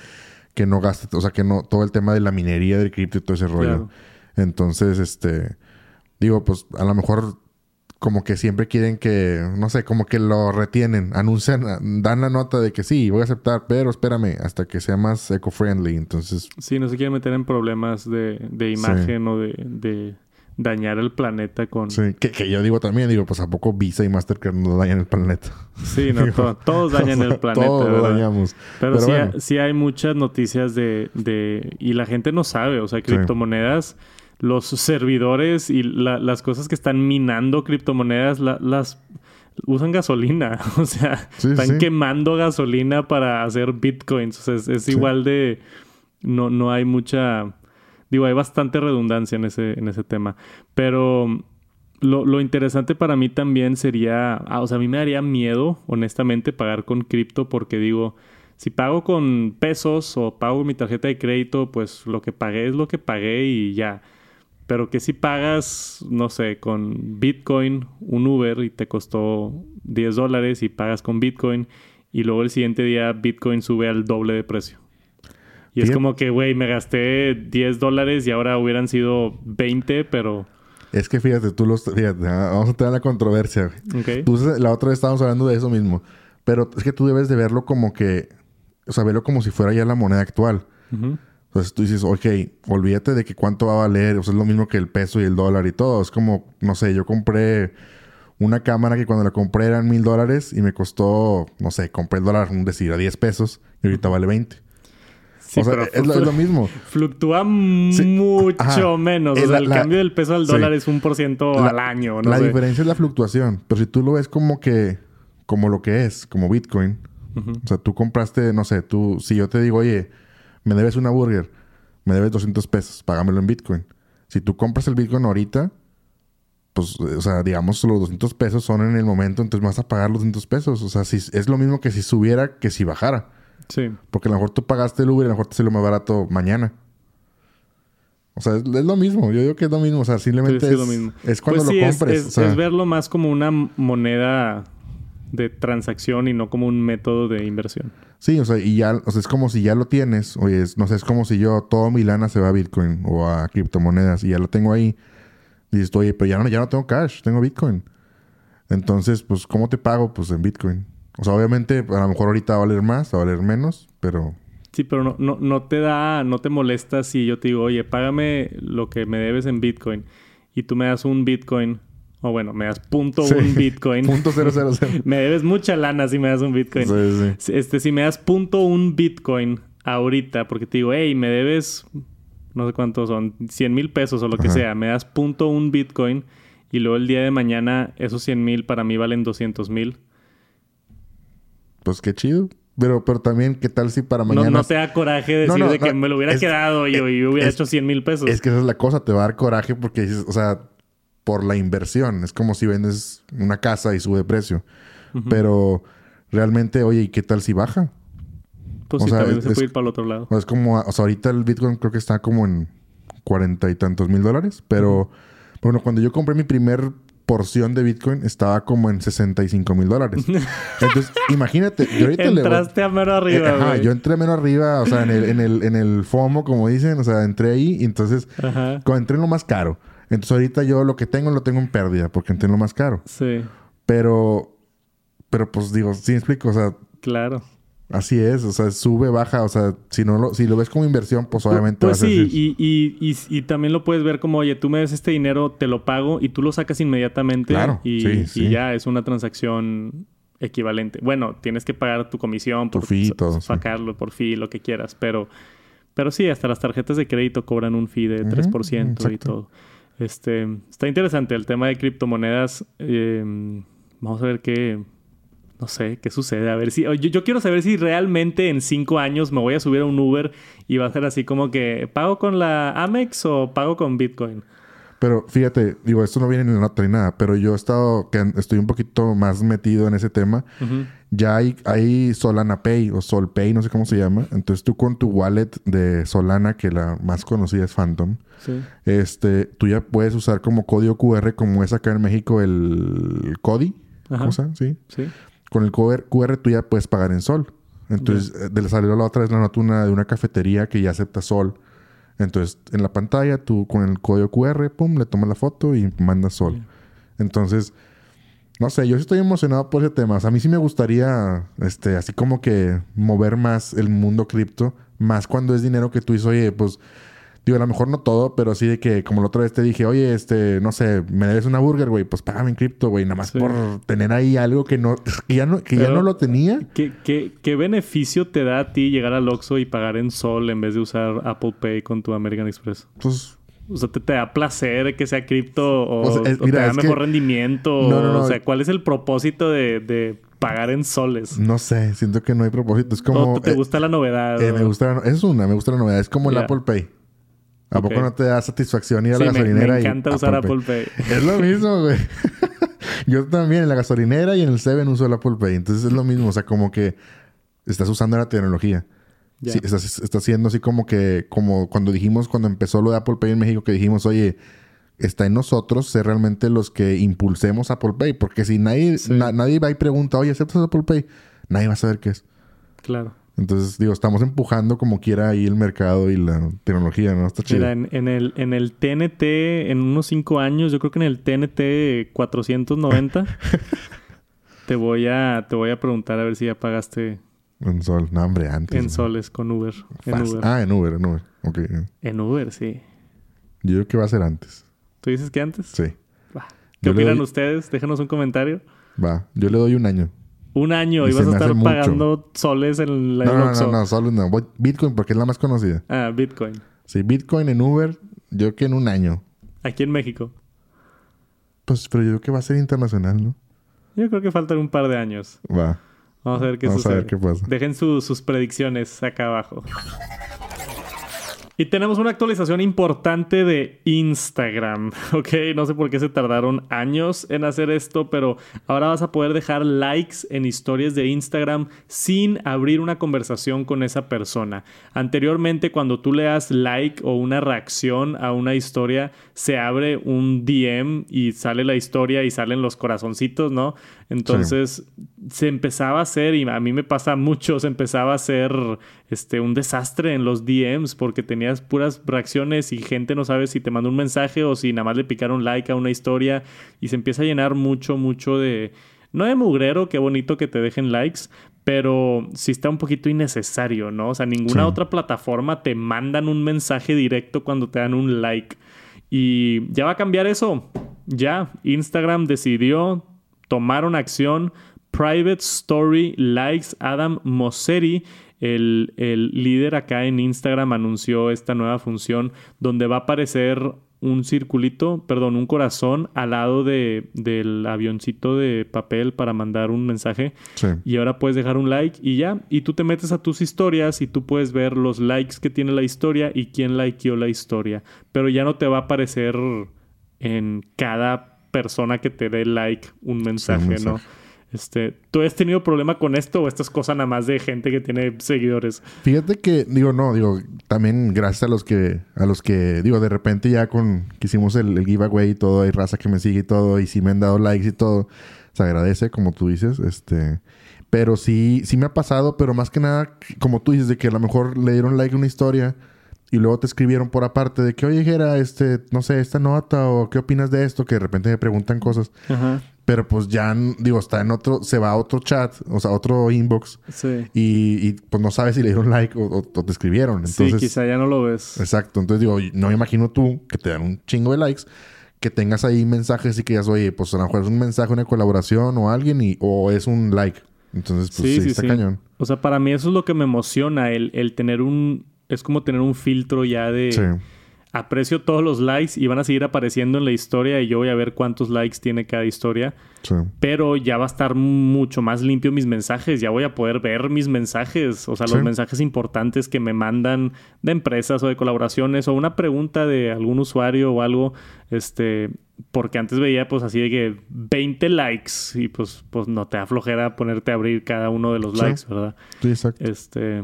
que no gaste, o sea, que no, todo el tema de la minería del cripto y todo ese rollo. Entonces, este, digo, pues a lo mejor como que siempre quieren que, no sé, como que lo retienen, anuncian, dan la nota de que sí, voy a aceptar, pero espérame hasta que sea más eco-friendly, entonces... Sí, no se quieren meter en problemas de, de imagen o de, de, dañar el planeta con... Sí, que, yo digo también, digo, pues a poco Visa y Mastercard no dañan el planeta. Sí, no, <laughs> todos dañan el <laughs> planeta. Todos lo dañamos. Pero, sí, sí, hay muchas noticias de, de... Y la gente no sabe, o sea, criptomonedas los servidores y las cosas que están minando criptomonedas las usan gasolina. <laughs> O sea, están quemando gasolina para hacer bitcoins. O sea, es, igual de. No, no hay mucha. Digo, hay bastante redundancia en ese, en ese tema. Pero lo, lo interesante para mí también sería. Ah, o sea, a mí me daría miedo, honestamente, pagar con cripto porque digo. Si pago con pesos o pago mi tarjeta de crédito, pues lo que pagué es lo que pagué y ya. Pero que si pagas, no sé, con Bitcoin un Uber y te costó 10 dólares y pagas con Bitcoin y luego el siguiente día Bitcoin sube al doble de precio. Y es como que, güey, me gasté 10 dólares y ahora hubieran sido 20, pero... Es que fíjate, tú los... Fíjate, ah, vamos a tener la controversia. la otra vez estábamos hablando de eso mismo. Pero es que tú debes de verlo como que... O sea, verlo como si fuera ya la moneda actual. Entonces tú dices, ok, olvídate de que cuánto va a valer. O sea, es lo mismo que el peso y el dólar y todo. Es como, no sé, yo compré una cámara que cuando la compré eran mil dólares y me costó, no sé, compré el dólar, un decir, a 10 pesos y ahorita vale 20. O sea, es, lo, mismo. Fluctúa mucho menos. o sea, el cambio del peso al dólar es un por ciento al año. la diferencia es la fluctuación. Pero si tú lo ves como que, como lo que es, como Bitcoin. O sea, tú compraste, no sé, tú, si yo te digo, oye, me debes una burger, me debes 200 pesos, págamelo en Bitcoin. Si tú compras el Bitcoin ahorita, pues, o sea, digamos, los 200 pesos son en el momento, entonces vas a pagar los 200 pesos. O sea, si, es lo mismo que si subiera que si bajara. Sí. Porque a lo mejor tú pagaste el Uber y a lo mejor te sale más barato mañana. O sea, es, lo mismo. Yo digo que es lo mismo. O sea, simplemente es, lo mismo. es, cuando pues lo compres. es verlo más como una moneda de transacción y no como un método de inversión. Sí, o sea, y ya, o sea, es como si ya lo tienes, oye, no sé, es como si yo, todo mi lana se va a Bitcoin o a criptomonedas y ya lo tengo ahí. Dices, oye, pero ya no, ya no tengo cash, tengo Bitcoin. Entonces, pues, ¿cómo te pago? Pues en Bitcoin. O sea, obviamente, a lo mejor ahorita va a valer más, va a valer menos, pero... Sí, pero no, no, no te da, no te molesta si yo te digo, oye, págame lo que me debes en Bitcoin y tú me das un Bitcoin o bueno, me das punto un Bitcoin. punto cero, cero, cero. <laughs> me debes mucha lana si me das un Bitcoin. Sí, sí. Este, si me das punto un Bitcoin ahorita, porque te digo, hey, me debes, no sé cuántos son, 100 mil pesos o lo que sea, me das punto un Bitcoin y luego el día de mañana esos 100 mil para mí valen 200 mil. Pues qué chido. Pero, pero también, ¿qué tal si para mañana... No, te da coraje decir de que me lo hubiera quedado y yo, hubiera hecho 100 mil pesos. Es que esa es la cosa, te va a dar coraje porque dices, o sea, por la inversión. Es como si vendes una casa y sube de precio. Pero realmente, oye, ¿y qué tal si baja? Pues sí, también se puede ir para el otro lado. Es como, o sea, ahorita el Bitcoin creo que está como en cuarenta y tantos mil dólares. Pero, bueno, cuando yo compré mi primer porción de Bitcoin estaba como en 65 mil dólares. <laughs> Entonces, imagínate, yo ahorita Entraste a mero arriba, eh, ajá, yo entré a arriba, o sea, en el, en el, en el FOMO, como dicen, o sea, entré ahí y entonces, entré en lo más caro. Entonces ahorita yo lo que tengo lo tengo en pérdida porque entré lo más caro. Sí. Pero, pero pues digo, sí explico, o sea. Claro. Así es, o sea, sube, baja, o sea, si no lo, si lo ves como inversión, pues, obviamente pues, sí, y, y, y, y, también lo puedes ver como, oye, tú me des este dinero, te lo pago y tú lo sacas inmediatamente claro, y, y ya es una transacción equivalente. Bueno, tienes que pagar tu comisión por sacarlo, por fee, lo que quieras, pero, pero sí, hasta las tarjetas de crédito cobran un fee de 3% y todo. Este, está interesante el tema de criptomonedas. Eh, vamos a ver qué, no sé, qué sucede. A ver si, yo, yo, quiero saber si realmente en cinco años me voy a subir a un Uber y va a ser así como que, ¿pago con la Amex o pago con Bitcoin? Pero fíjate, digo, esto no viene en la nota ni nada, pero yo he estado, que estoy un poquito más metido en ese tema. Ya hay, hay Solana Pay o Sol Pay, no sé cómo se llama. Entonces tú con tu wallet de Solana, que la más conocida es Phantom, este, tú ya puedes usar como código QR, como es acá en México el CODI. ¿Cómo se Sí. Sí. Con el QR, QR tú ya puedes pagar en Sol. Entonces, yeah. de salió la otra vez la nota de una cafetería que ya acepta Sol. Entonces, en la pantalla, tú con el código QR, pum, le tomas la foto y mandas sol. Entonces, no sé, yo sí estoy emocionado por ese tema. a mí sí me gustaría, este, así como que mover más el mundo cripto, más cuando es dinero que tú dices, oye, pues Digo, a lo mejor no todo, pero sí de que, como la otra vez te dije, oye, este, no sé, me debes una burger, güey, pues págame en cripto, güey, nada más por tener ahí algo que no, <laughs> que ya no, que ya no lo tenía. ¿qué, ¿qué, qué, beneficio te da a ti llegar al Oxxo y pagar en sol en vez de usar Apple Pay con tu American Express? Pues o sea, ¿te, te da placer que sea cripto o, te da mejor rendimiento? o, sea, ¿cuál es el propósito de, de, pagar en soles? No sé, siento que no hay propósito. Es como... ¿Te, eh, gusta la novedad? Eh, me gusta, es una, me gusta la novedad. Es como el Apple Pay. ¿A poco no te da satisfacción ir a la gasolinera? Me, me encanta usar Apple Pay. Es lo mismo, <laughs> güey. Yo también en la gasolinera y en el Seven uso el Apple Pay. Entonces es lo mismo. O sea, como que estás usando la tecnología. Sí, estás, estás haciendo así como que, como cuando dijimos, cuando empezó lo de Apple Pay en México, que dijimos, oye, está en nosotros ser realmente los que impulsemos Apple Pay. Porque si nadie, nadie va y pregunta, oye, ¿aceptas Apple Pay? Nadie va a saber qué es. Claro. Entonces, digo, estamos empujando como quiera ahí el mercado y la tecnología, ¿no? Está chido. Mira, en, el, en el TNT, en unos cinco años, yo creo que en el TNT 490, <laughs> te voy a te voy a preguntar a ver si ya pagaste... En sol, no, hombre, antes. En soles, con Uber. En Uber. Ah, en Uber, en Uber. Ok. En Uber, sí. Yo creo que va a ser antes. ¿Tú dices que antes? Sí. ¿Qué opinan ustedes? Déjenos un comentario. Va, yo le doy un año. Un año y, vas a estar pagando soles en la No, no, no, no, soles no. Bitcoin porque es la más conocida. Ah, Bitcoin. Sí, Bitcoin en Uber, yo creo que en un año. Aquí en México. Pues, pero yo creo que va a ser internacional, ¿no? Yo creo que faltan un par de años. Va. Vamos a ver qué Vamos sucede. a ver qué pasa. Dejen sus predicciones acá abajo. Y tenemos una actualización importante de Instagram, <laughs> ¿ok? No sé por qué se tardaron años en hacer esto, pero ahora vas a poder dejar likes en historias de Instagram sin abrir una conversación con esa persona. Anteriormente, cuando tú le das like o una reacción a una historia, se abre un DM y sale la historia y salen los corazoncitos, ¿no? Entonces se empezaba a hacer, y a mí me pasa mucho, se empezaba a hacer este, un desastre en los DMs porque tenías puras reacciones y gente no sabe si te mandó un mensaje o si nada más le picaron like a una historia y se empieza a llenar mucho, mucho de... No de mugrero, qué bonito que te dejen likes, pero sí está un poquito innecesario, ¿no? O sea, ninguna otra plataforma te mandan un mensaje directo cuando te dan un like. Y ya va a cambiar eso. Ya, Instagram decidió tomar una acción. Private Story Likes Adam Mosseri, el, el, líder acá en Instagram, anunció esta nueva función donde va a aparecer un circulito, perdón, un corazón al lado de, del avioncito de papel para mandar un mensaje. Sí. Y ahora puedes dejar un like y ya. Y tú te metes a tus historias y tú puedes ver los likes que tiene la historia y quién likeó la historia. Pero ya no te va a aparecer en cada persona que te dé like un mensaje, Sí, un mensaje. ¿no? Este, ¿Tú has tenido problema con esto o esto es cosa nada más de gente que tiene seguidores? Fíjate que, digo, no, digo, también gracias a los que, a los que, digo, de repente ya con que hicimos el, el giveaway y todo, hay raza que me sigue y todo, y sí me han dado likes y todo, se agradece, como tú dices, este, pero sí, sí me ha pasado, pero más que nada, como tú dices, de que a lo mejor le dieron like a una historia y luego te escribieron por aparte de que, oye, Jera, este, no sé, esta nota o qué opinas de esto, que de repente me preguntan cosas. Ajá. Pero pues ya, digo, está en otro, se va a otro chat, o sea, a otro inbox. Sí. Y, y, pues no sabes si le dieron like o, o- o te escribieron. Entonces, sí, quizá ya no lo ves. Exacto. Entonces digo, no me imagino tú que te dan un chingo de likes, que tengas ahí mensajes y que digas, oye, pues a lo mejor es un mensaje, una colaboración o alguien y, o es un like. Entonces, pues sí, Sí, sí, está sí. cañón. O sea, para mí eso es lo que me emociona, el, el tener un... Es como tener un filtro ya de... Sí. aprecio todos los likes y van a seguir apareciendo en la historia y yo voy a ver cuántos likes tiene cada historia. Pero ya va a estar mucho más limpio mis mensajes, ya voy a poder ver mis mensajes, o sea, los mensajes importantes que me mandan de empresas o de colaboraciones o una pregunta de algún usuario o algo, este, porque antes veía pues así de que 20 likes y pues, pues no te aflojera ponerte a abrir cada uno de los likes, ¿verdad? Sí, exacto. Este,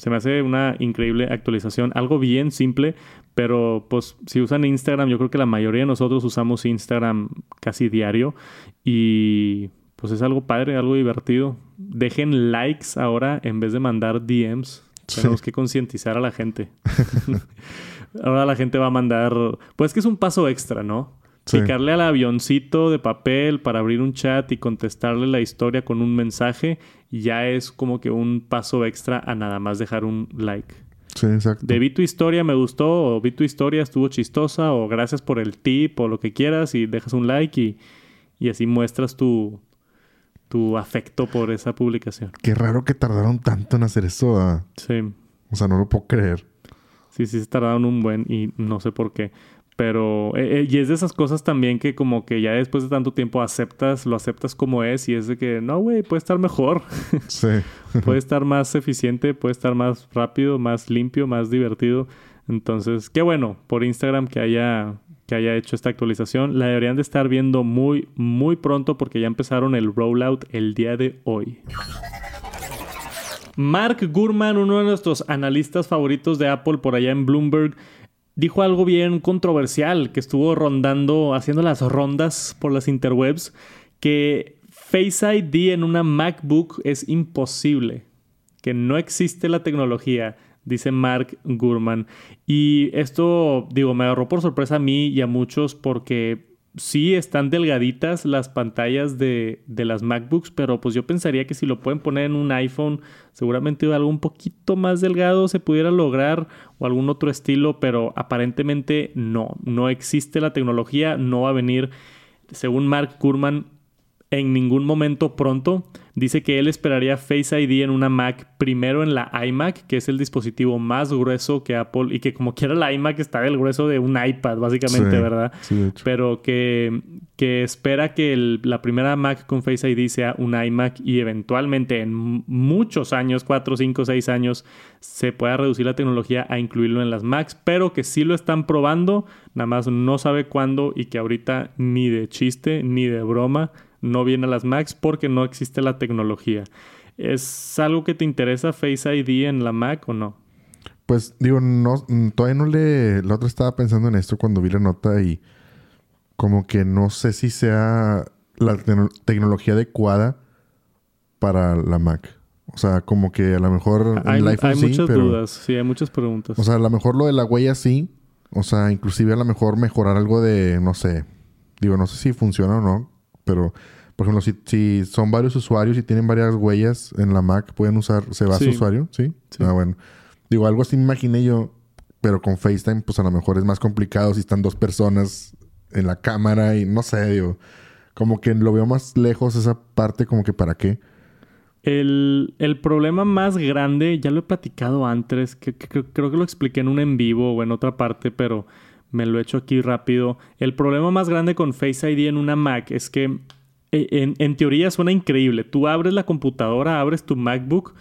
se me hace una increíble actualización, algo bien simple, pero pues si usan Instagram, yo creo que la mayoría de nosotros usamos Instagram casi diario y pues es algo padre, algo divertido. Dejen likes ahora en vez de mandar DMs. Tenemos que concientizar a la gente. <laughs> ahora la gente va a mandar, pues que es un paso extra, ¿no? Picarle al avioncito de papel para abrir un chat y contestarle la historia con un mensaje ya es como que un paso extra a nada más dejar un like. Sí, exacto. De vi tu historia, me gustó, o vi tu historia, estuvo chistosa, o gracias por el tip, o lo que quieras, y dejas un like y, y así muestras tu, tu afecto por esa publicación. Qué raro que tardaron tanto en hacer eso. Sí. O sea, no lo puedo creer. Sí, sí, se tardaron un buen y no sé por qué. Pero, eh, eh, y es de esas cosas también que como que ya después de tanto tiempo aceptas, lo aceptas como es y es de que, no, güey, puede estar mejor. <laughs> Sí. <laughs> puede estar más eficiente, puede estar más rápido, más limpio, más divertido. Entonces, qué bueno por Instagram que haya, que haya hecho esta actualización. La deberían de estar viendo muy, muy pronto porque ya empezaron el rollout el día de hoy. Mark Gurman, uno de nuestros analistas favoritos de Apple por allá en Bloomberg, dijo algo bien controversial que estuvo rondando, haciendo las rondas por las interwebs, que Face ID en una MacBook es imposible, que no existe la tecnología, dice Mark Gurman. Y esto, digo, me agarró por sorpresa a mí y a muchos porque sí están delgaditas las pantallas de, las MacBooks, pero pues yo pensaría que si lo pueden poner en un iPhone, seguramente algo un poquito más delgado se pudiera lograr o algún otro estilo, pero aparentemente no, no existe la tecnología, no va a venir, según Mark Kurman, en ningún momento pronto. Dice que él esperaría Face ID en una Mac primero en la iMac, que es el dispositivo más grueso que Apple y que como quiera la iMac está del grueso de un iPad, básicamente, ¿verdad? Sí, Pero que, que espera que la primera Mac con Face ID sea un iMac y eventualmente en muchos años, 4, 5, 6 años, se pueda reducir la tecnología a incluirlo en las Macs, pero que sí lo están probando, nada más no sabe cuándo y que ahorita ni de chiste ni de broma no viene a las Macs porque no existe la tecnología. ¿Es algo que te interesa Face ID en la Mac o no? Pues digo, no, todavía no le... La otra estaba pensando en esto cuando vi la nota y como que no sé si sea la tecnología adecuada para la Mac. O sea, como que a lo mejor hay, hay muchas dudas, sí, hay muchas preguntas. O sea, a lo mejor lo de la huella sí. O sea, inclusive a lo mejor mejorar algo de, no sé, digo, no sé si funciona o no, pero por ejemplo, si, son varios usuarios y tienen varias huellas en la Mac, pueden usar, se va a su usuario, ¿sí? Ah, bueno. Digo, algo así me imaginé yo, pero con FaceTime, pues a lo mejor es más complicado si están dos personas en la cámara y no sé, digo, como que lo veo más lejos esa parte, como que para qué. El, problema más grande, ya lo he platicado antes, que, creo que lo expliqué en un en vivo o en otra parte, pero me lo he hecho aquí rápido. El problema más grande con Face ID en una Mac es que eh, en, teoría suena increíble. Tú abres la computadora, abres tu MacBook,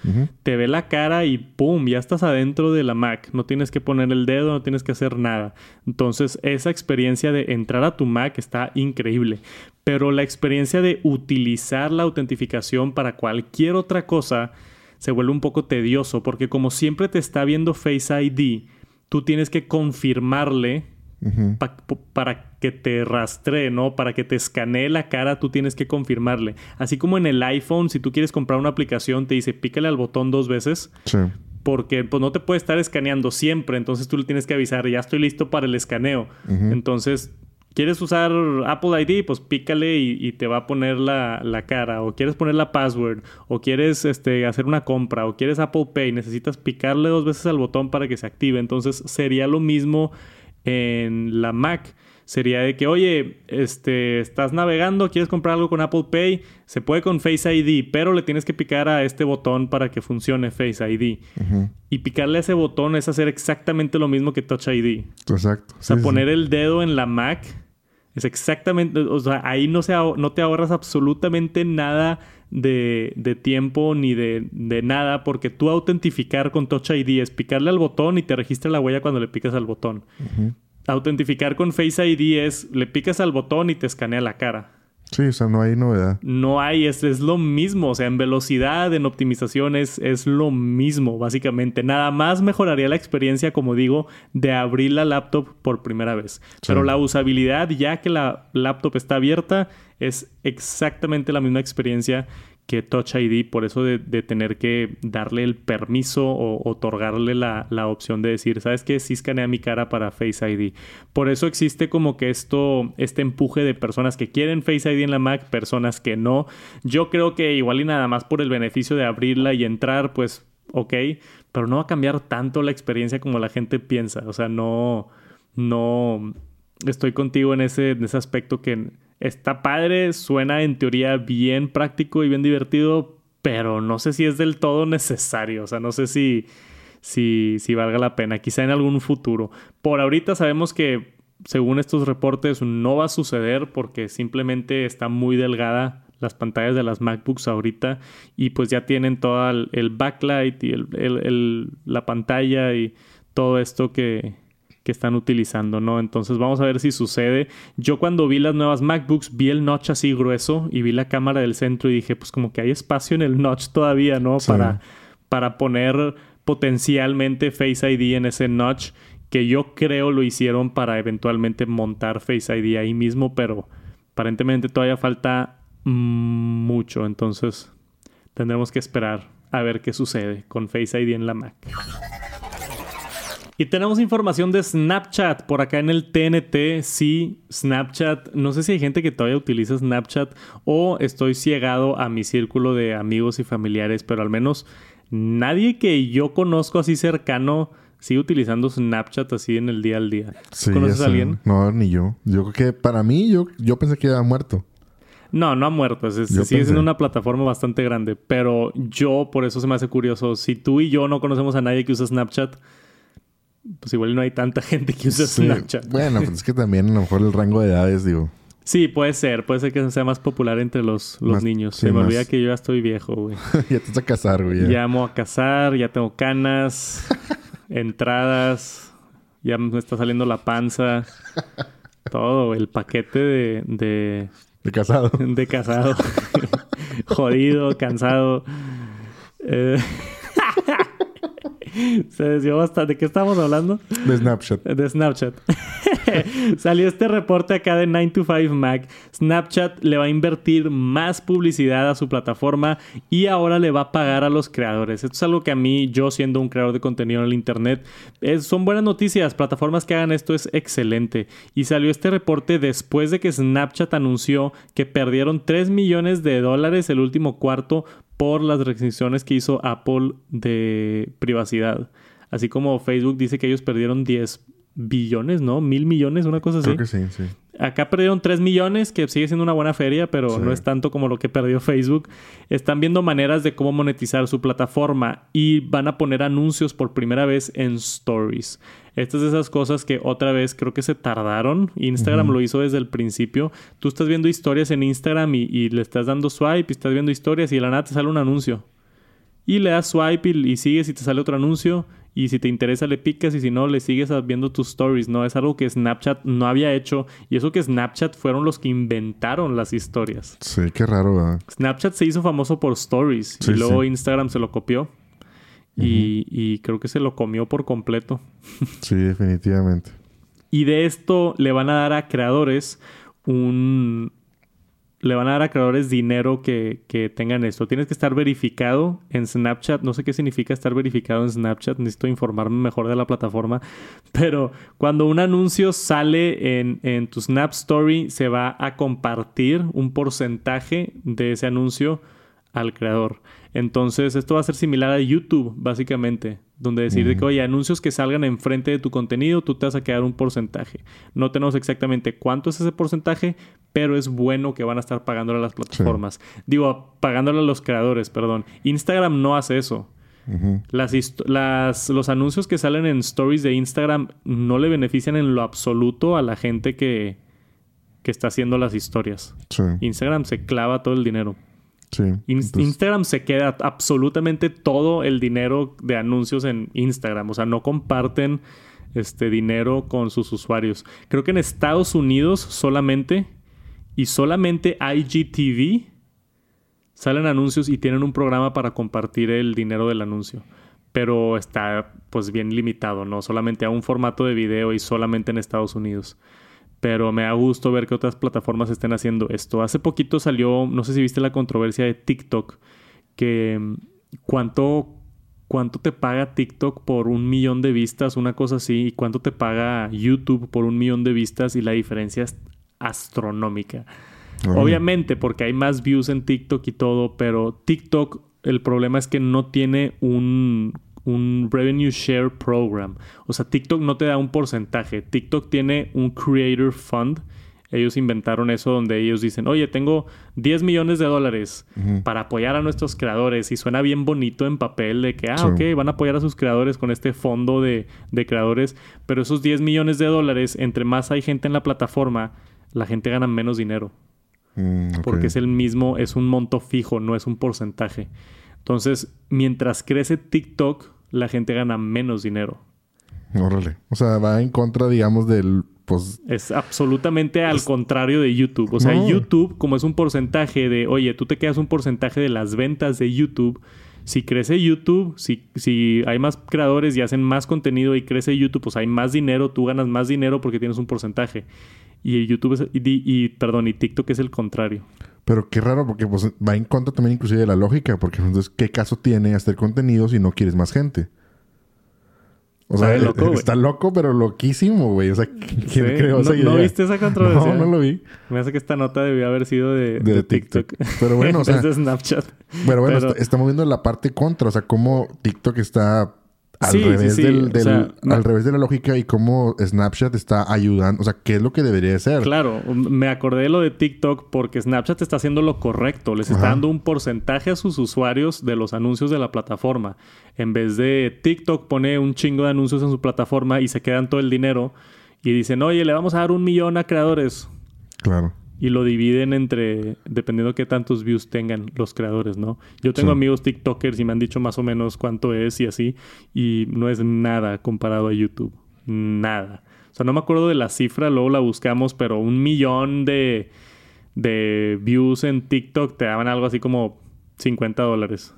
te ve la cara y ¡pum! Ya estás adentro de la Mac. No tienes que poner el dedo, no tienes que hacer nada. Entonces, esa experiencia de entrar a tu Mac está increíble. Pero la experiencia de utilizar la autentificación para cualquier otra cosa se vuelve un poco tedioso porque como siempre te está viendo Face ID, tú tienes que confirmarle para que te rastree, ¿no? Para que te escanee la cara, tú tienes que confirmarle. Así como en el iPhone, si tú quieres comprar una aplicación, te dice pícale al botón dos veces. Sí. Porque pues, no te puede estar escaneando siempre, entonces tú le tienes que avisar, ya estoy listo para el escaneo. Entonces, ¿quieres usar Apple ID? Pues pícale y, te va a poner la, la, cara. O quieres poner la password. O quieres este, hacer una compra. O quieres Apple Pay. Necesitas picarle dos veces al botón para que se active. Entonces sería lo mismo en la Mac. sería de que, oye, este, estás navegando, quieres comprar algo con Apple Pay, se puede con Face ID, pero le tienes que picar a este botón para que funcione Face ID. Y picarle a ese botón es hacer exactamente lo mismo que Touch ID. Exacto. O sea, poner el dedo en la Mac es exactamente, o sea, ahí no, se no te ahorras absolutamente nada de, de tiempo ni de, de, nada, porque tú autentificar con Touch ID es picarle al botón y te registra la huella cuando le picas al botón. Autentificar con Face ID es le picas al botón y te escanea la cara. Sí, o sea, no hay novedad. No hay, es, es lo mismo. O sea, en velocidad, en optimización, es, lo mismo, básicamente. Nada más mejoraría la experiencia, como digo, de abrir la laptop por primera vez. Pero la usabilidad, ya que la laptop está abierta, es exactamente la misma experiencia que Touch ID, por eso de, tener que darle el permiso o otorgarle la, opción de decir, ¿sabes qué? Sí escanea mi cara para Face ID. Por eso existe como que esto, este empuje de personas que quieren Face ID en la Mac, personas que no. Yo creo que igual y nada más por el beneficio de abrirla y entrar, pues ok, pero no va a cambiar tanto la experiencia como la gente piensa. O sea, no, no, estoy contigo en ese, en ese aspecto que está padre, suena en teoría bien práctico y bien divertido, pero no sé si es del todo necesario. O sea, no sé si, si, si valga la pena. Quizá en algún futuro. Por ahorita sabemos que, según estos reportes, no va a suceder porque simplemente está muy delgada las pantallas de las MacBooks ahorita y pues ya tienen todo el, backlight y el, la pantalla y todo esto que, que están utilizando, ¿no? Entonces vamos a ver si sucede. Yo cuando vi las nuevas MacBooks vi el notch así grueso y vi la cámara del centro y dije, pues como que hay espacio en el notch todavía, ¿no? Para, para poner potencialmente Face ID en ese notch que yo creo lo hicieron para eventualmente montar Face ID ahí mismo, pero aparentemente todavía falta mucho, entonces tendremos que esperar a ver qué sucede con Face ID en la Mac. Y tenemos información de Snapchat por acá en el TNT. Sí, Snapchat. No sé si hay gente que todavía utiliza Snapchat o estoy ciegado a mi círculo de amigos y familiares, pero al menos nadie que yo conozco así cercano sigue utilizando Snapchat así en el día al día. ¿Conoces a alguien? No, ni yo. Yo creo que para mí, yo, yo pensé que había muerto. No, no ha muerto. Es, sigue siendo una plataforma bastante grande. Pero yo, por eso se me hace curioso. Si tú y yo no conocemos a nadie que usa Snapchat, pues igual no hay tanta <laughs> gente que usa Snapchat. Bueno, pues es que también a lo mejor el rango de edades, digo. Sí, puede ser. Puede ser que sea más popular entre los, los niños. Se me olvida que yo ya estoy viejo, güey. <laughs> ya te vas a casar, güey. Ya. amo a casar, ya tengo canas, <laughs> entradas, ya me está saliendo la panza. Todo, el paquete de... De, de casado. De casado. Jodido, cansado. Eh... <laughs> Se desvió bastante. ¿De qué estamos hablando? De Snapchat. De Snapchat. <laughs> <laughs> Salió este reporte acá de 9 to 5 Mac. Snapchat le va a invertir más publicidad a su plataforma y ahora le va a pagar a los creadores. Esto es algo que a mí, yo siendo un creador de contenido en el Internet, son buenas noticias. Plataformas que hagan esto es excelente. Y salió este reporte después de que Snapchat anunció que perdieron 3 millones de dólares el último cuarto por las restricciones que hizo Apple de privacidad. Así como Facebook dice que ellos perdieron 10 billones, ¿no? Mil millones, una cosa así. Creo que sí, sí. Acá perdieron 3 millones, que sigue siendo una buena feria, pero no es tanto como lo que perdió Facebook. Están viendo maneras de cómo monetizar su plataforma y van a poner anuncios por primera vez en Stories. Estas de esas cosas que otra vez creo que se tardaron. Instagram lo hizo desde el principio. Tú estás viendo historias en Instagram y, le estás dando swipe y estás viendo historias y de la nada te sale un anuncio. Y le das swipe y sigues y te sale otro anuncio y si te interesa le picas y si no le sigues viendo tus stories, ¿no? Es algo que Snapchat no había hecho y eso que Snapchat fueron los que inventaron las historias. Sí, qué raro, ¿verdad? Snapchat se hizo famoso por stories y luego Instagram se lo copió y, y creo que se lo comió por completo. <laughs> sí, definitivamente. Y de esto le van a dar a creadores un, le van a dar a creadores dinero que, que, tengan esto. Tienes que estar verificado en Snapchat. No sé qué significa estar verificado en Snapchat. Necesito informarme mejor de la plataforma. <laughs> Pero cuando un anuncio sale en, en tu Snap Story, se va a compartir un porcentaje de ese anuncio al creador. Entonces, esto va a ser similar a YouTube, básicamente, donde decir de que, oye, anuncios que salgan enfrente de tu contenido, tú te vas a quedar un porcentaje. No tenemos exactamente cuánto es ese porcentaje, pero es bueno que van a estar pagándole a las plataformas. Digo, pagándole a los creadores, perdón. Instagram no hace eso. las, los anuncios que salen en stories de Instagram no le benefician en lo absoluto a la gente que, que está haciendo las historias. Instagram se clava todo el dinero. Instagram se queda absolutamente todo el dinero de anuncios en Instagram. O sea, no comparten este dinero con sus usuarios. Creo que en Estados Unidos solamente y solamente IGTV salen anuncios y tienen un programa para compartir el dinero del anuncio. Pero está pues bien limitado, ¿no? Solamente a un formato de video y solamente en Estados Unidos pero me da gusto ver que otras plataformas estén haciendo esto. Hace poquito salió, no sé si viste la controversia de TikTok, que mm, cuánto, cuánto te paga TikTok por un millón de vistas, una cosa así, y cuánto te paga YouTube por un millón de vistas y la diferencia es astronómica. Obviamente, porque hay más views en TikTok y todo, pero TikTok, el problema es que no tiene un un revenue share program. O sea, TikTok no te da un porcentaje. TikTok tiene un creator fund. Ellos inventaron eso donde ellos dicen, oye, tengo 10 millones de dólares para apoyar a nuestros creadores. Y suena bien bonito en papel de que, ah, ok, van a apoyar a sus creadores con este fondo de, creadores. Pero esos 10 millones de dólares, entre más hay gente en la plataforma, la gente gana menos dinero. Mm, Porque es el mismo, es un monto fijo, no es un porcentaje. Entonces, mientras crece TikTok, la gente gana menos dinero. Órale. O sea, va en contra, digamos, del. Pues... Es absolutamente al contrario de YouTube. O sea, YouTube, como es un porcentaje de, oye, tú te quedas un porcentaje de las ventas de YouTube. Si crece YouTube, si, si hay más creadores y hacen más contenido y crece YouTube, pues hay más dinero, tú ganas más dinero porque tienes un porcentaje. Y YouTube es, y, perdón, y TikTok es el contrario. Pero qué raro, porque pues, va en contra también inclusive de la lógica, porque entonces, ¿qué caso tiene hacer contenido si no quieres más gente? O sea, <laughs> está loco, pero loquísimo, güey. O sea, ¿quién creó esa idea? ¿No viste esa <laughs> controversia? No, no lo vi. Me hace que esta nota debió haber sido de, de, TikTok. Pero bueno, o <laughs> sea... de Snapchat. Pero bueno, estamos viendo la parte contra. O sea, cómo TikTok está al, revés Del, al revés de la lógica y cómo Snapchat está ayudando. O sea, ¿qué es lo que debería ser? Claro, me acordé de lo de TikTok porque Snapchat está haciendo lo correcto. Les está dando un porcentaje a sus usuarios de los anuncios de la plataforma. En vez de TikTok pone un chingo de anuncios en su plataforma y se quedan todo el dinero y dicen, oye, le vamos a dar un millón a creadores. Claro y lo dividen entre, dependiendo de qué tantos views tengan los creadores, ¿no? Yo tengo amigos TikTokers y me han dicho más o menos cuánto es y así, y no es nada comparado a YouTube. Nada. O sea, no me acuerdo de la cifra, luego la buscamos, pero un millón de, de views en TikTok te daban algo así como 50 dólares.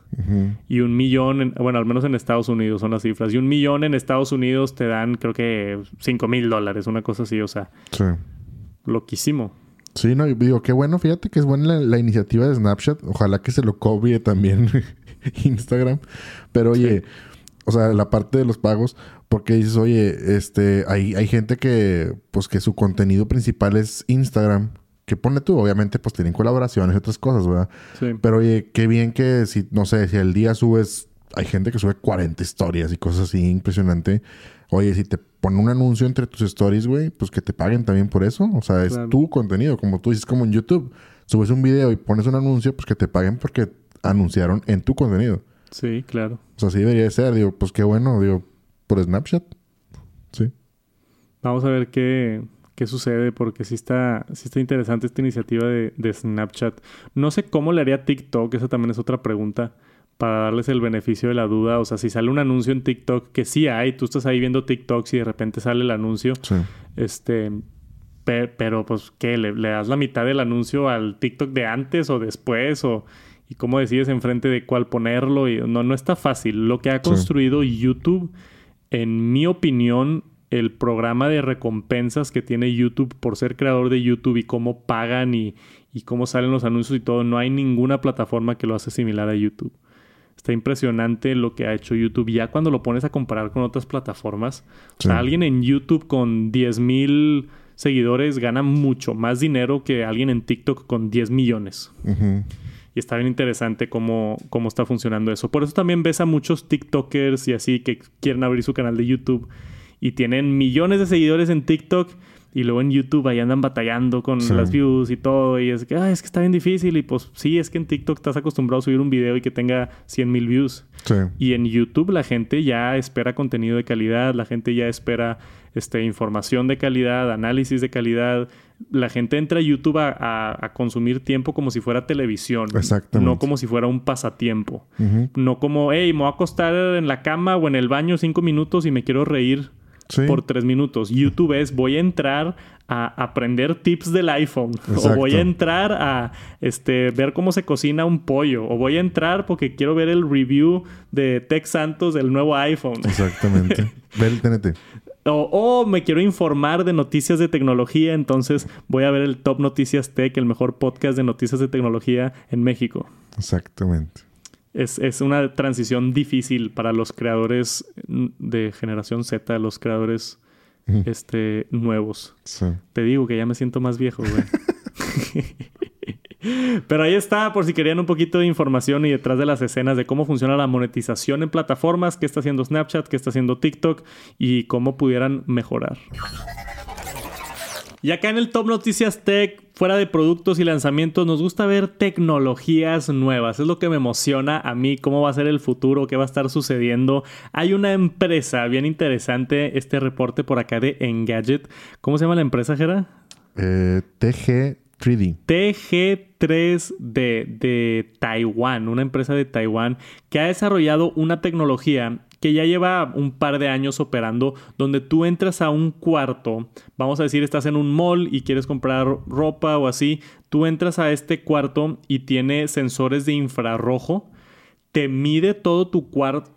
Y un millón, bueno, al menos en Estados Unidos son las cifras. Y un millón en Estados Unidos te dan, creo que 5 mil dólares, una cosa así, o sea. Sí. Loquísimo. Sí, no, digo, qué bueno, fíjate que es buena la, iniciativa de Snapchat. Ojalá que se lo cobie también <laughs> Instagram. Pero oye, o sea, la parte de los pagos, porque dices, oye, este, hay, hay gente que, pues que su contenido principal es Instagram. Que pone tú, obviamente, pues tienen colaboraciones y otras cosas, ¿verdad? Sí. Pero oye, qué bien que si, no sé, si al día subes, hay gente que sube 40 historias y cosas así, impresionante. Oye, si te ponen un anuncio entre tus stories, güey, pues que te paguen también por eso. O sea, es tu contenido, como tú dices, como en YouTube. Subes un video y pones un anuncio, pues que te paguen porque anunciaron en tu contenido. Sí, claro. O sea, así debería de ser. Digo, pues qué bueno, digo, por Snapchat. Sí. Vamos a ver qué, qué sucede, porque sí está, sí está interesante esta iniciativa de, de Snapchat. No sé cómo le haría TikTok, esa también es otra pregunta para darles el beneficio de la duda. O sea, si sale un anuncio en TikTok, que sí hay, tú estás ahí viendo TikTok y de repente sale el anuncio. Este. pero, pues, ¿qué? ¿Le, das la mitad del anuncio al TikTok de antes o después? O, ¿Y cómo decides enfrente de cuál ponerlo? Y, no, no está fácil. Lo que ha construido YouTube, en mi opinión, el programa de recompensas que tiene YouTube por ser creador de YouTube y cómo pagan y, y cómo salen los anuncios y todo, no hay ninguna plataforma que lo hace similar a YouTube. Está impresionante lo que ha hecho YouTube. Ya cuando lo pones a comparar con otras plataformas, o sea, alguien en YouTube con 10 mil seguidores gana mucho más dinero que alguien en TikTok con 10 millones. Y está bien interesante cómo, cómo está funcionando eso. Por eso también ves a muchos TikTokers y así que quieren abrir su canal de YouTube y tienen millones de seguidores en TikTok y luego en YouTube ahí andan batallando con las views y todo. Y es que, es que está bien difícil. Y pues sí, es que en TikTok estás acostumbrado a subir un video y que tenga 100 mil views. Y en YouTube la gente ya espera contenido de calidad, la gente ya espera este, información de calidad, análisis de calidad. La gente entra a YouTube a, consumir tiempo como si fuera televisión. Exactamente. No como si fuera un pasatiempo. No como, hey, me voy a acostar en la cama o en el baño cinco minutos y me quiero reír por tres minutos. YouTube es voy a entrar a aprender tips del iPhone. O voy a entrar a este, ver cómo se cocina un pollo. O voy a entrar porque quiero ver el review de Tech Santos del nuevo iPhone. Exactamente. <laughs> Ve el TNT. O, me quiero informar de noticias de tecnología, entonces voy a ver el Top Noticias Tech, el mejor podcast de noticias de tecnología en México. Exactamente. Es, una transición difícil para los creadores de generación Z, los creadores este, nuevos. Te digo que ya me siento más viejo, güey. <laughs> Pero ahí está, por si querían un poquito de información y detrás de las escenas de cómo funciona la monetización en plataformas, qué está haciendo Snapchat, qué está haciendo TikTok y cómo pudieran mejorar. Y acá en el Top Noticias Tech, fuera de productos y lanzamientos, nos gusta ver tecnologías nuevas. Es lo que me emociona a mí, cómo va a ser el futuro, qué va a estar sucediendo. Hay una empresa bien interesante, este reporte por acá de Engadget. ¿Cómo se llama la empresa, Jera? Eh, TG 3D. TG3D de Taiwán, una empresa de Taiwán que ha desarrollado una tecnología que ya lleva un par de años operando, donde tú entras a un cuarto, vamos a decir, estás en un mall y quieres comprar ropa o así, tú entras a este cuarto y tiene sensores de infrarrojo te mide todo tu,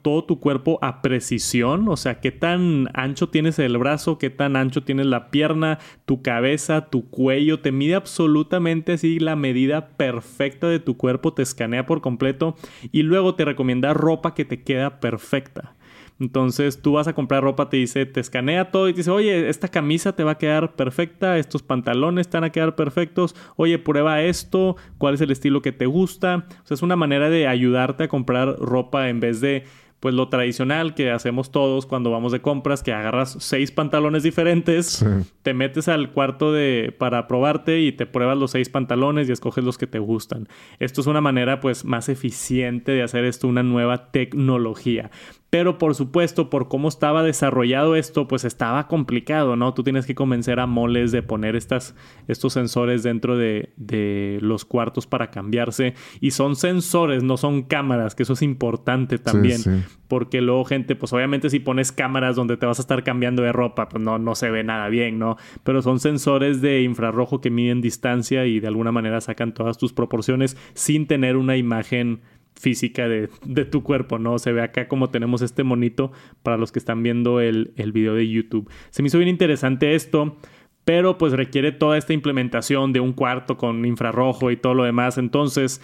todo tu cuerpo a precisión, o sea, qué tan ancho tienes el brazo, qué tan ancho tienes la pierna, tu cabeza, tu cuello, te mide absolutamente así la medida perfecta de tu cuerpo, te escanea por completo y luego te recomienda ropa que te queda perfecta. Entonces tú vas a comprar ropa, te dice, te escanea todo y te dice, oye, esta camisa te va a quedar perfecta, estos pantalones te van a quedar perfectos, oye, prueba esto, cuál es el estilo que te gusta. O sea, es una manera de ayudarte a comprar ropa en vez de pues lo tradicional que hacemos todos cuando vamos de compras, que agarras seis pantalones diferentes, te metes al cuarto de para probarte y te pruebas los seis pantalones y escoges los que te gustan. Esto es una manera pues más eficiente de hacer esto una nueva tecnología. Pero por supuesto, por cómo estaba desarrollado esto, pues estaba complicado, ¿no? Tú tienes que convencer a moles de poner estas, estos sensores dentro de, de, los cuartos para cambiarse. Y son sensores, no son cámaras, que eso es importante también. Porque luego, gente, pues obviamente si pones cámaras donde te vas a estar cambiando de ropa, pues no, no se ve nada bien, ¿no? Pero son sensores de infrarrojo que miden distancia y de alguna manera sacan todas tus proporciones sin tener una imagen física de, tu cuerpo, ¿no? Se ve acá como tenemos este monito para los que están viendo el, el video de YouTube. Se me hizo bien interesante esto, pero pues requiere toda esta implementación de un cuarto con infrarrojo y todo lo demás. Entonces,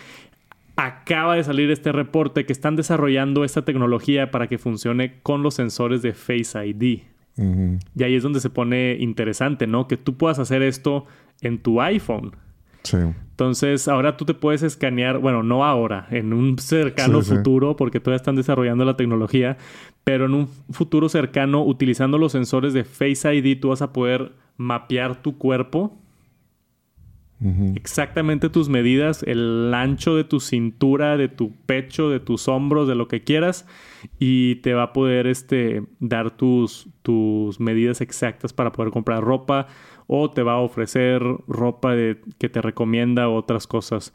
acaba de salir este reporte que están desarrollando esta tecnología para que funcione con los sensores de Face ID. Y ahí es donde se pone interesante, ¿no? Que tú puedas hacer esto en tu iPhone. Sí. Entonces, ahora tú te puedes escanear, bueno, no ahora, en un cercano futuro, porque todavía están desarrollando la tecnología, pero en un futuro cercano, utilizando los sensores de Face ID, tú vas a poder mapear tu cuerpo. Exactamente tus medidas, el ancho de tu cintura, de tu pecho, de tus hombros, de lo que quieras, y te va a poder este, dar tus, tus medidas exactas para poder comprar ropa, o te va a ofrecer ropa que te recomienda otras cosas.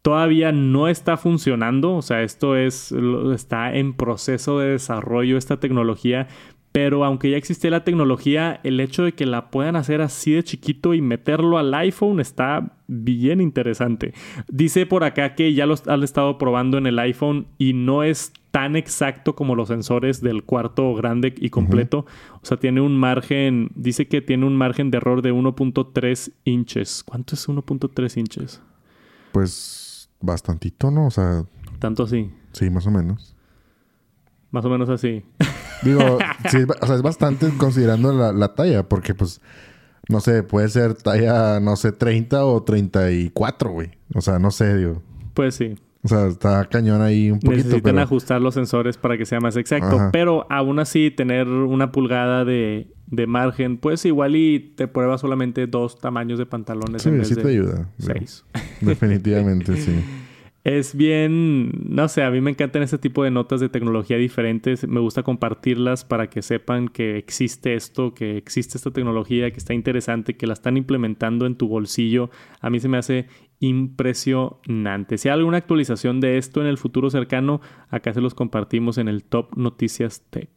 Todavía no está funcionando, o sea, esto es, está en proceso de desarrollo esta tecnología, pero aunque ya existe la tecnología, el hecho de que la puedan hacer así de chiquito y meterlo al iPhone está bien interesante. Dice por acá que ya lo han estado probando en el iPhone y no es tan exacto como los sensores del cuarto grande y completo. O sea, tiene un margen, dice que tiene un margen de error de 1.3 inches. ¿Cuánto es 1.3 inches? Pues bastantito, ¿no? O sea... ¿Tanto así? Sí, más o menos. Más o menos así. Digo, <laughs> sí, o sea, es bastante considerando la, la talla, porque pues, no sé, puede ser talla, no sé, 30 o 34, güey. O sea, no sé, digo. Pues sí. O sea, está cañón ahí un poquito. Necesitan ajustar los sensores para que sea más exacto. Pero aún así, tener una pulgada de, margen, pues igual y te prueba solamente dos tamaños de pantalones. Sí, en vez sí te ayuda. Seis. Definitivamente, <laughs> sí. Es bien, no sé, a mí me encantan este tipo de notas de tecnología diferentes. Me gusta compartirlas para que sepan que existe esto, que existe esta tecnología, que está interesante, que la están implementando en tu bolsillo. A mí se me hace impresionante. Si hay alguna actualización de esto en el futuro cercano, acá se los compartimos en el Top Noticias Tech.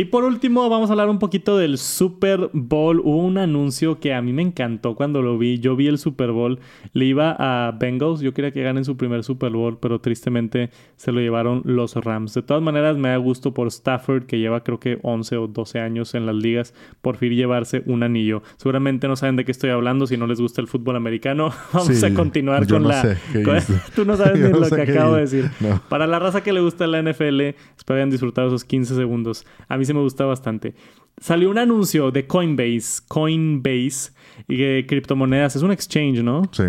Y por último, vamos a hablar un poquito del Super Bowl. Hubo un anuncio que a mí me encantó cuando lo vi. Yo vi el Super Bowl. Le iba a Bengals. Yo quería que ganen su primer Super Bowl, pero tristemente se lo llevaron los Rams. De todas maneras, me da gusto por Stafford, que lleva creo que 11 o 12 años en las ligas, por fin llevarse un anillo. Seguramente no saben de qué estoy hablando. Si no les gusta el fútbol americano, <laughs> vamos a continuar con la. <laughs> Tú no sabes <laughs> ni lo que acabo de decir. Para la raza que le gusta la NFL, espero hayan disfrutado esos 15 segundos. A mí me gusta bastante. Salió un anuncio de Coinbase, Coinbase, y de criptomonedas. Es un exchange, ¿no? Sí.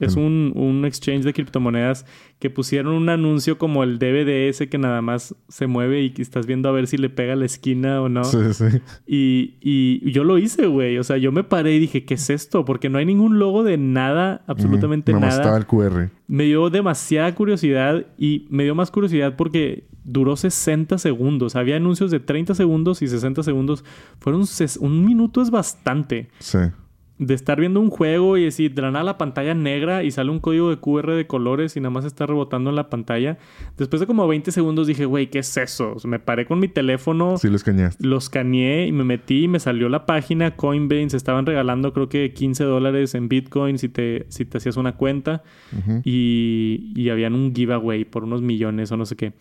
Es un, un, exchange de criptomonedas que pusieron un anuncio como el DVD ese que nada más se mueve y que estás viendo a ver si le pega la esquina o no. Sí, sí. Y, y yo lo hice, güey. O sea, yo me paré y dije, ¿qué es esto? Porque no hay ningún logo de nada, absolutamente nada. estaba el QR. Me dio demasiada curiosidad y me dio más curiosidad porque duró 60 segundos. Había anuncios de 30 segundos y 60 segundos. Fueron un minuto es bastante. Sí de estar viendo un juego y decir, de la nada la pantalla negra y sale un código de QR de colores y nada más está rebotando en la pantalla. Después de como 20 segundos dije, güey, ¿qué es eso? me paré con mi teléfono. Sí, lo escaneaste. Lo escaneé y me metí y me salió la página Coinbase. Estaban regalando creo que 15 dólares en Bitcoin si te, si te hacías una cuenta. y, y habían un giveaway por unos millones o no sé qué.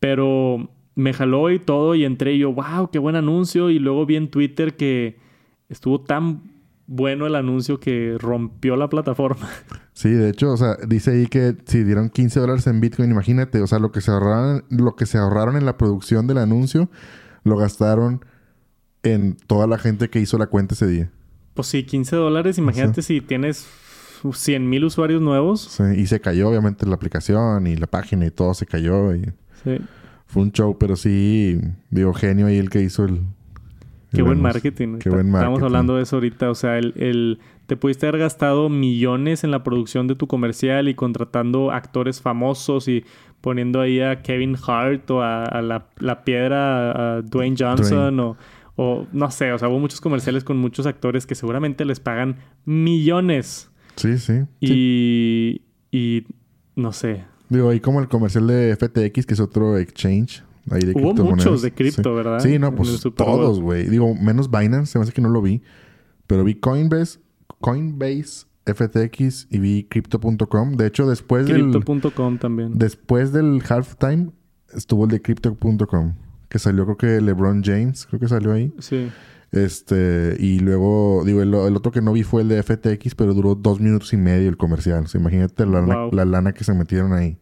Pero me jaló y todo y entré y yo, wow, qué buen anuncio. Y luego vi en Twitter que estuvo tan bueno el anuncio que rompió la plataforma. <laughs> Sí, de hecho, o sea, dice ahí que si dieron 15 dólares en Bitcoin, imagínate, o sea, lo que se ahorraron, lo que se ahorraron en la producción del anuncio, lo gastaron en toda la gente que hizo la cuenta ese día. Pues sí, 15 dólares, imagínate si tienes 100 mil usuarios nuevos. Sí, y se cayó obviamente la aplicación y la página y todo se cayó. Y sí. Fue un show, pero sí, digo, genio ahí el que hizo el, Qué buen marketing. Qué buen marketing. Estamos hablando de eso ahorita. O sea, el, el, te pudiste haber gastado millones en la producción de tu comercial y contratando actores famosos y poniendo ahí a Kevin Hart o a, la, la, piedra a Dwayne Johnson o, o no sé. O sea, hubo muchos comerciales con muchos actores que seguramente les pagan millones. Sí, sí. Y, y no sé. Digo, ahí como el comercial de FTX, que es otro exchange Hubo muchos de cripto, ¿verdad? Sí, no, pues todos, güey. Digo, menos Binance, se me hace que no lo vi. Pero vi Coinbase, Coinbase, FTX y vi Crypto.com. De hecho, después del... Crypto.com también. Después del halftime estuvo el de Crypto.com. Que salió, creo que LeBron James, creo que salió ahí. Sí. Este, y luego, digo, el, otro que no vi fue el de FTX, pero duró dos minutos y medio el comercial. O sea, imagínate la, la lana que se metieron ahí.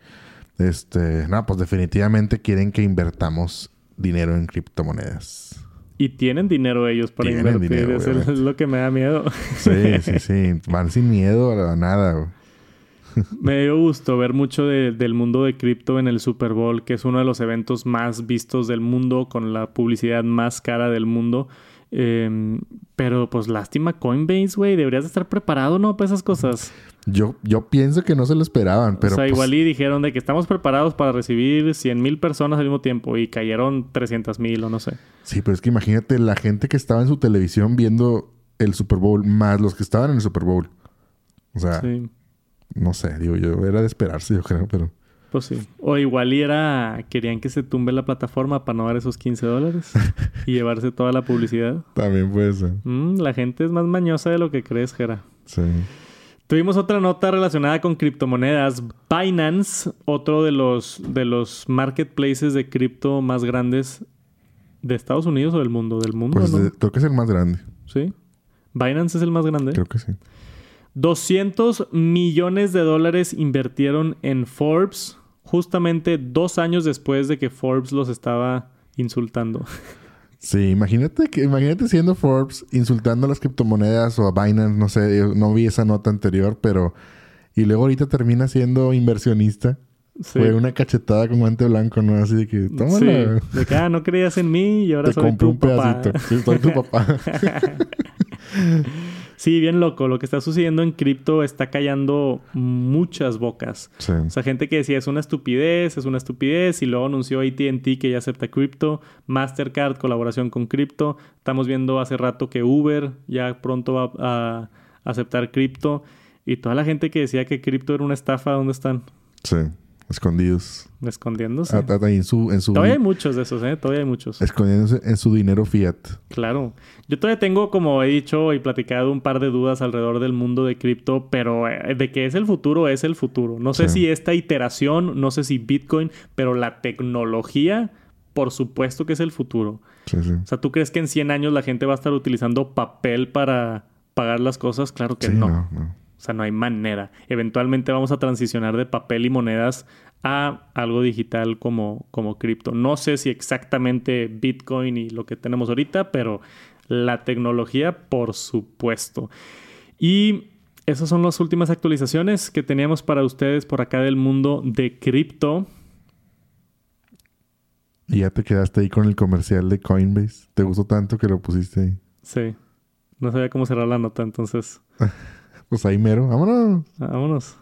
Este, no, pues definitivamente quieren que invertamos dinero en criptomonedas. Y tienen dinero ellos para invertir. Eso es lo que me da miedo. Sí, <laughs> sí, sí. Van sin miedo a nada. me dio gusto ver mucho del mundo de cripto en el Super Bowl, que es uno de los eventos más vistos del mundo, con la publicidad más cara del mundo. Em, pero pues lástima Coinbase, güey. Deberías estar preparado, ¿no? Para esas cosas. Yo, yo pienso que no se lo esperaban, pero... O sea, pues igual y dijeron de que estamos preparados para recibir 100 mil personas al mismo tiempo y cayeron 300 mil o no sé. Sí, pero es que imagínate la gente que estaba en su televisión viendo el Super Bowl más los que estaban en el Super Bowl. O sea, no sé, digo yo, era de esperarse yo creo, pero... Pues sí. O igual y era... Querían que se tumbe la plataforma para no dar esos 15 dólares <laughs> y llevarse toda la publicidad. También puede ser. Mm, la gente es más mañosa de lo que crees, Jera. Sí. Tuvimos otra nota relacionada con criptomonedas. Binance, otro de los, de los marketplaces de cripto más grandes de Estados Unidos o del mundo. Del mundo, pues creo que es el más grande. Sí. Binance es el más grande. Creo que sí. 200 millones de dólares invirtieron en Forbes justamente dos años después de que Forbes los estaba insultando. <laughs> Sí, imagínate que imagínate siendo Forbes insultando a las criptomonedas o a Binance, no sé, yo no vi esa nota anterior, pero Y luego ahorita termina siendo inversionista. Fue una cachetada con guante blanco, ¿no? Así de que, tómala. Sí. De que, ah, no creías en mí y ahora Te soy tu un papá. pedacito. Sí, soy tu papá. <laughs> <laughs> sí, bien loco. Lo que está sucediendo en cripto está callando muchas bocas. Sí. O sea, gente que decía es una estupidez, es una estupidez. Y luego anunció ATT que ya acepta cripto. Mastercard, colaboración con cripto. Estamos viendo hace rato que Uber ya pronto va a aceptar cripto. Y toda la gente que decía que cripto era una estafa, ¿dónde están? Sí. Escondidos. Escondiéndose. Ah, en su, en su... Todavía hay muchos de esos, ¿eh? Todavía hay muchos. Escondiéndose en su dinero fiat. Claro. Yo todavía tengo, como he dicho y platicado, un par de dudas alrededor del mundo de cripto, pero eh, de que es el futuro, es el futuro. No sé si esta iteración, no sé si Bitcoin, pero la tecnología, por supuesto que es el futuro. Sí, sí. O sea, ¿tú crees que en 100 años la gente va a estar utilizando papel para pagar las cosas? Claro que no. no, no. O sea, no hay manera. Eventualmente vamos a transicionar de papel y monedas a algo digital como, como cripto. No sé si exactamente Bitcoin y lo que tenemos ahorita, pero la tecnología, por supuesto. Y esas son las últimas actualizaciones que teníamos para ustedes por acá del mundo de cripto. Y ya te quedaste ahí con el comercial de Coinbase. ¿Te gustó tanto que lo pusiste ahí? Sí. No sabía cómo cerrar la nota, entonces. <laughs> Pues ahí mero, vámonos. Vámonos.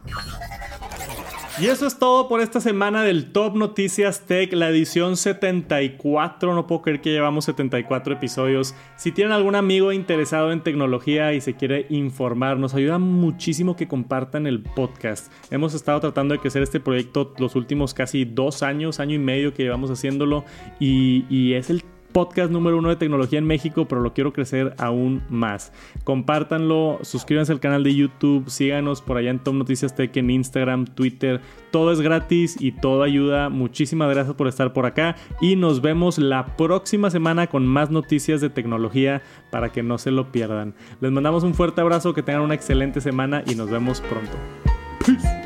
Y eso es todo por esta semana del Top Noticias Tech, la edición 74. No puedo creer que llevamos 74 episodios. Si tienen algún amigo interesado en tecnología y se quiere informar, nos ayuda muchísimo que compartan el podcast. Hemos estado tratando de crecer este proyecto los últimos casi dos años, año y medio que llevamos haciéndolo. Y, y es el podcast número uno de tecnología en México, pero lo quiero crecer aún más. Compártanlo, suscríbanse al canal de YouTube, síganos por allá en Tom Noticias Tech en Instagram, Twitter. Todo es gratis y todo ayuda. Muchísimas gracias por estar por acá y nos vemos la próxima semana con más noticias de tecnología para que no se lo pierdan. Les mandamos un fuerte abrazo, que tengan una excelente semana y nos vemos pronto. Peace.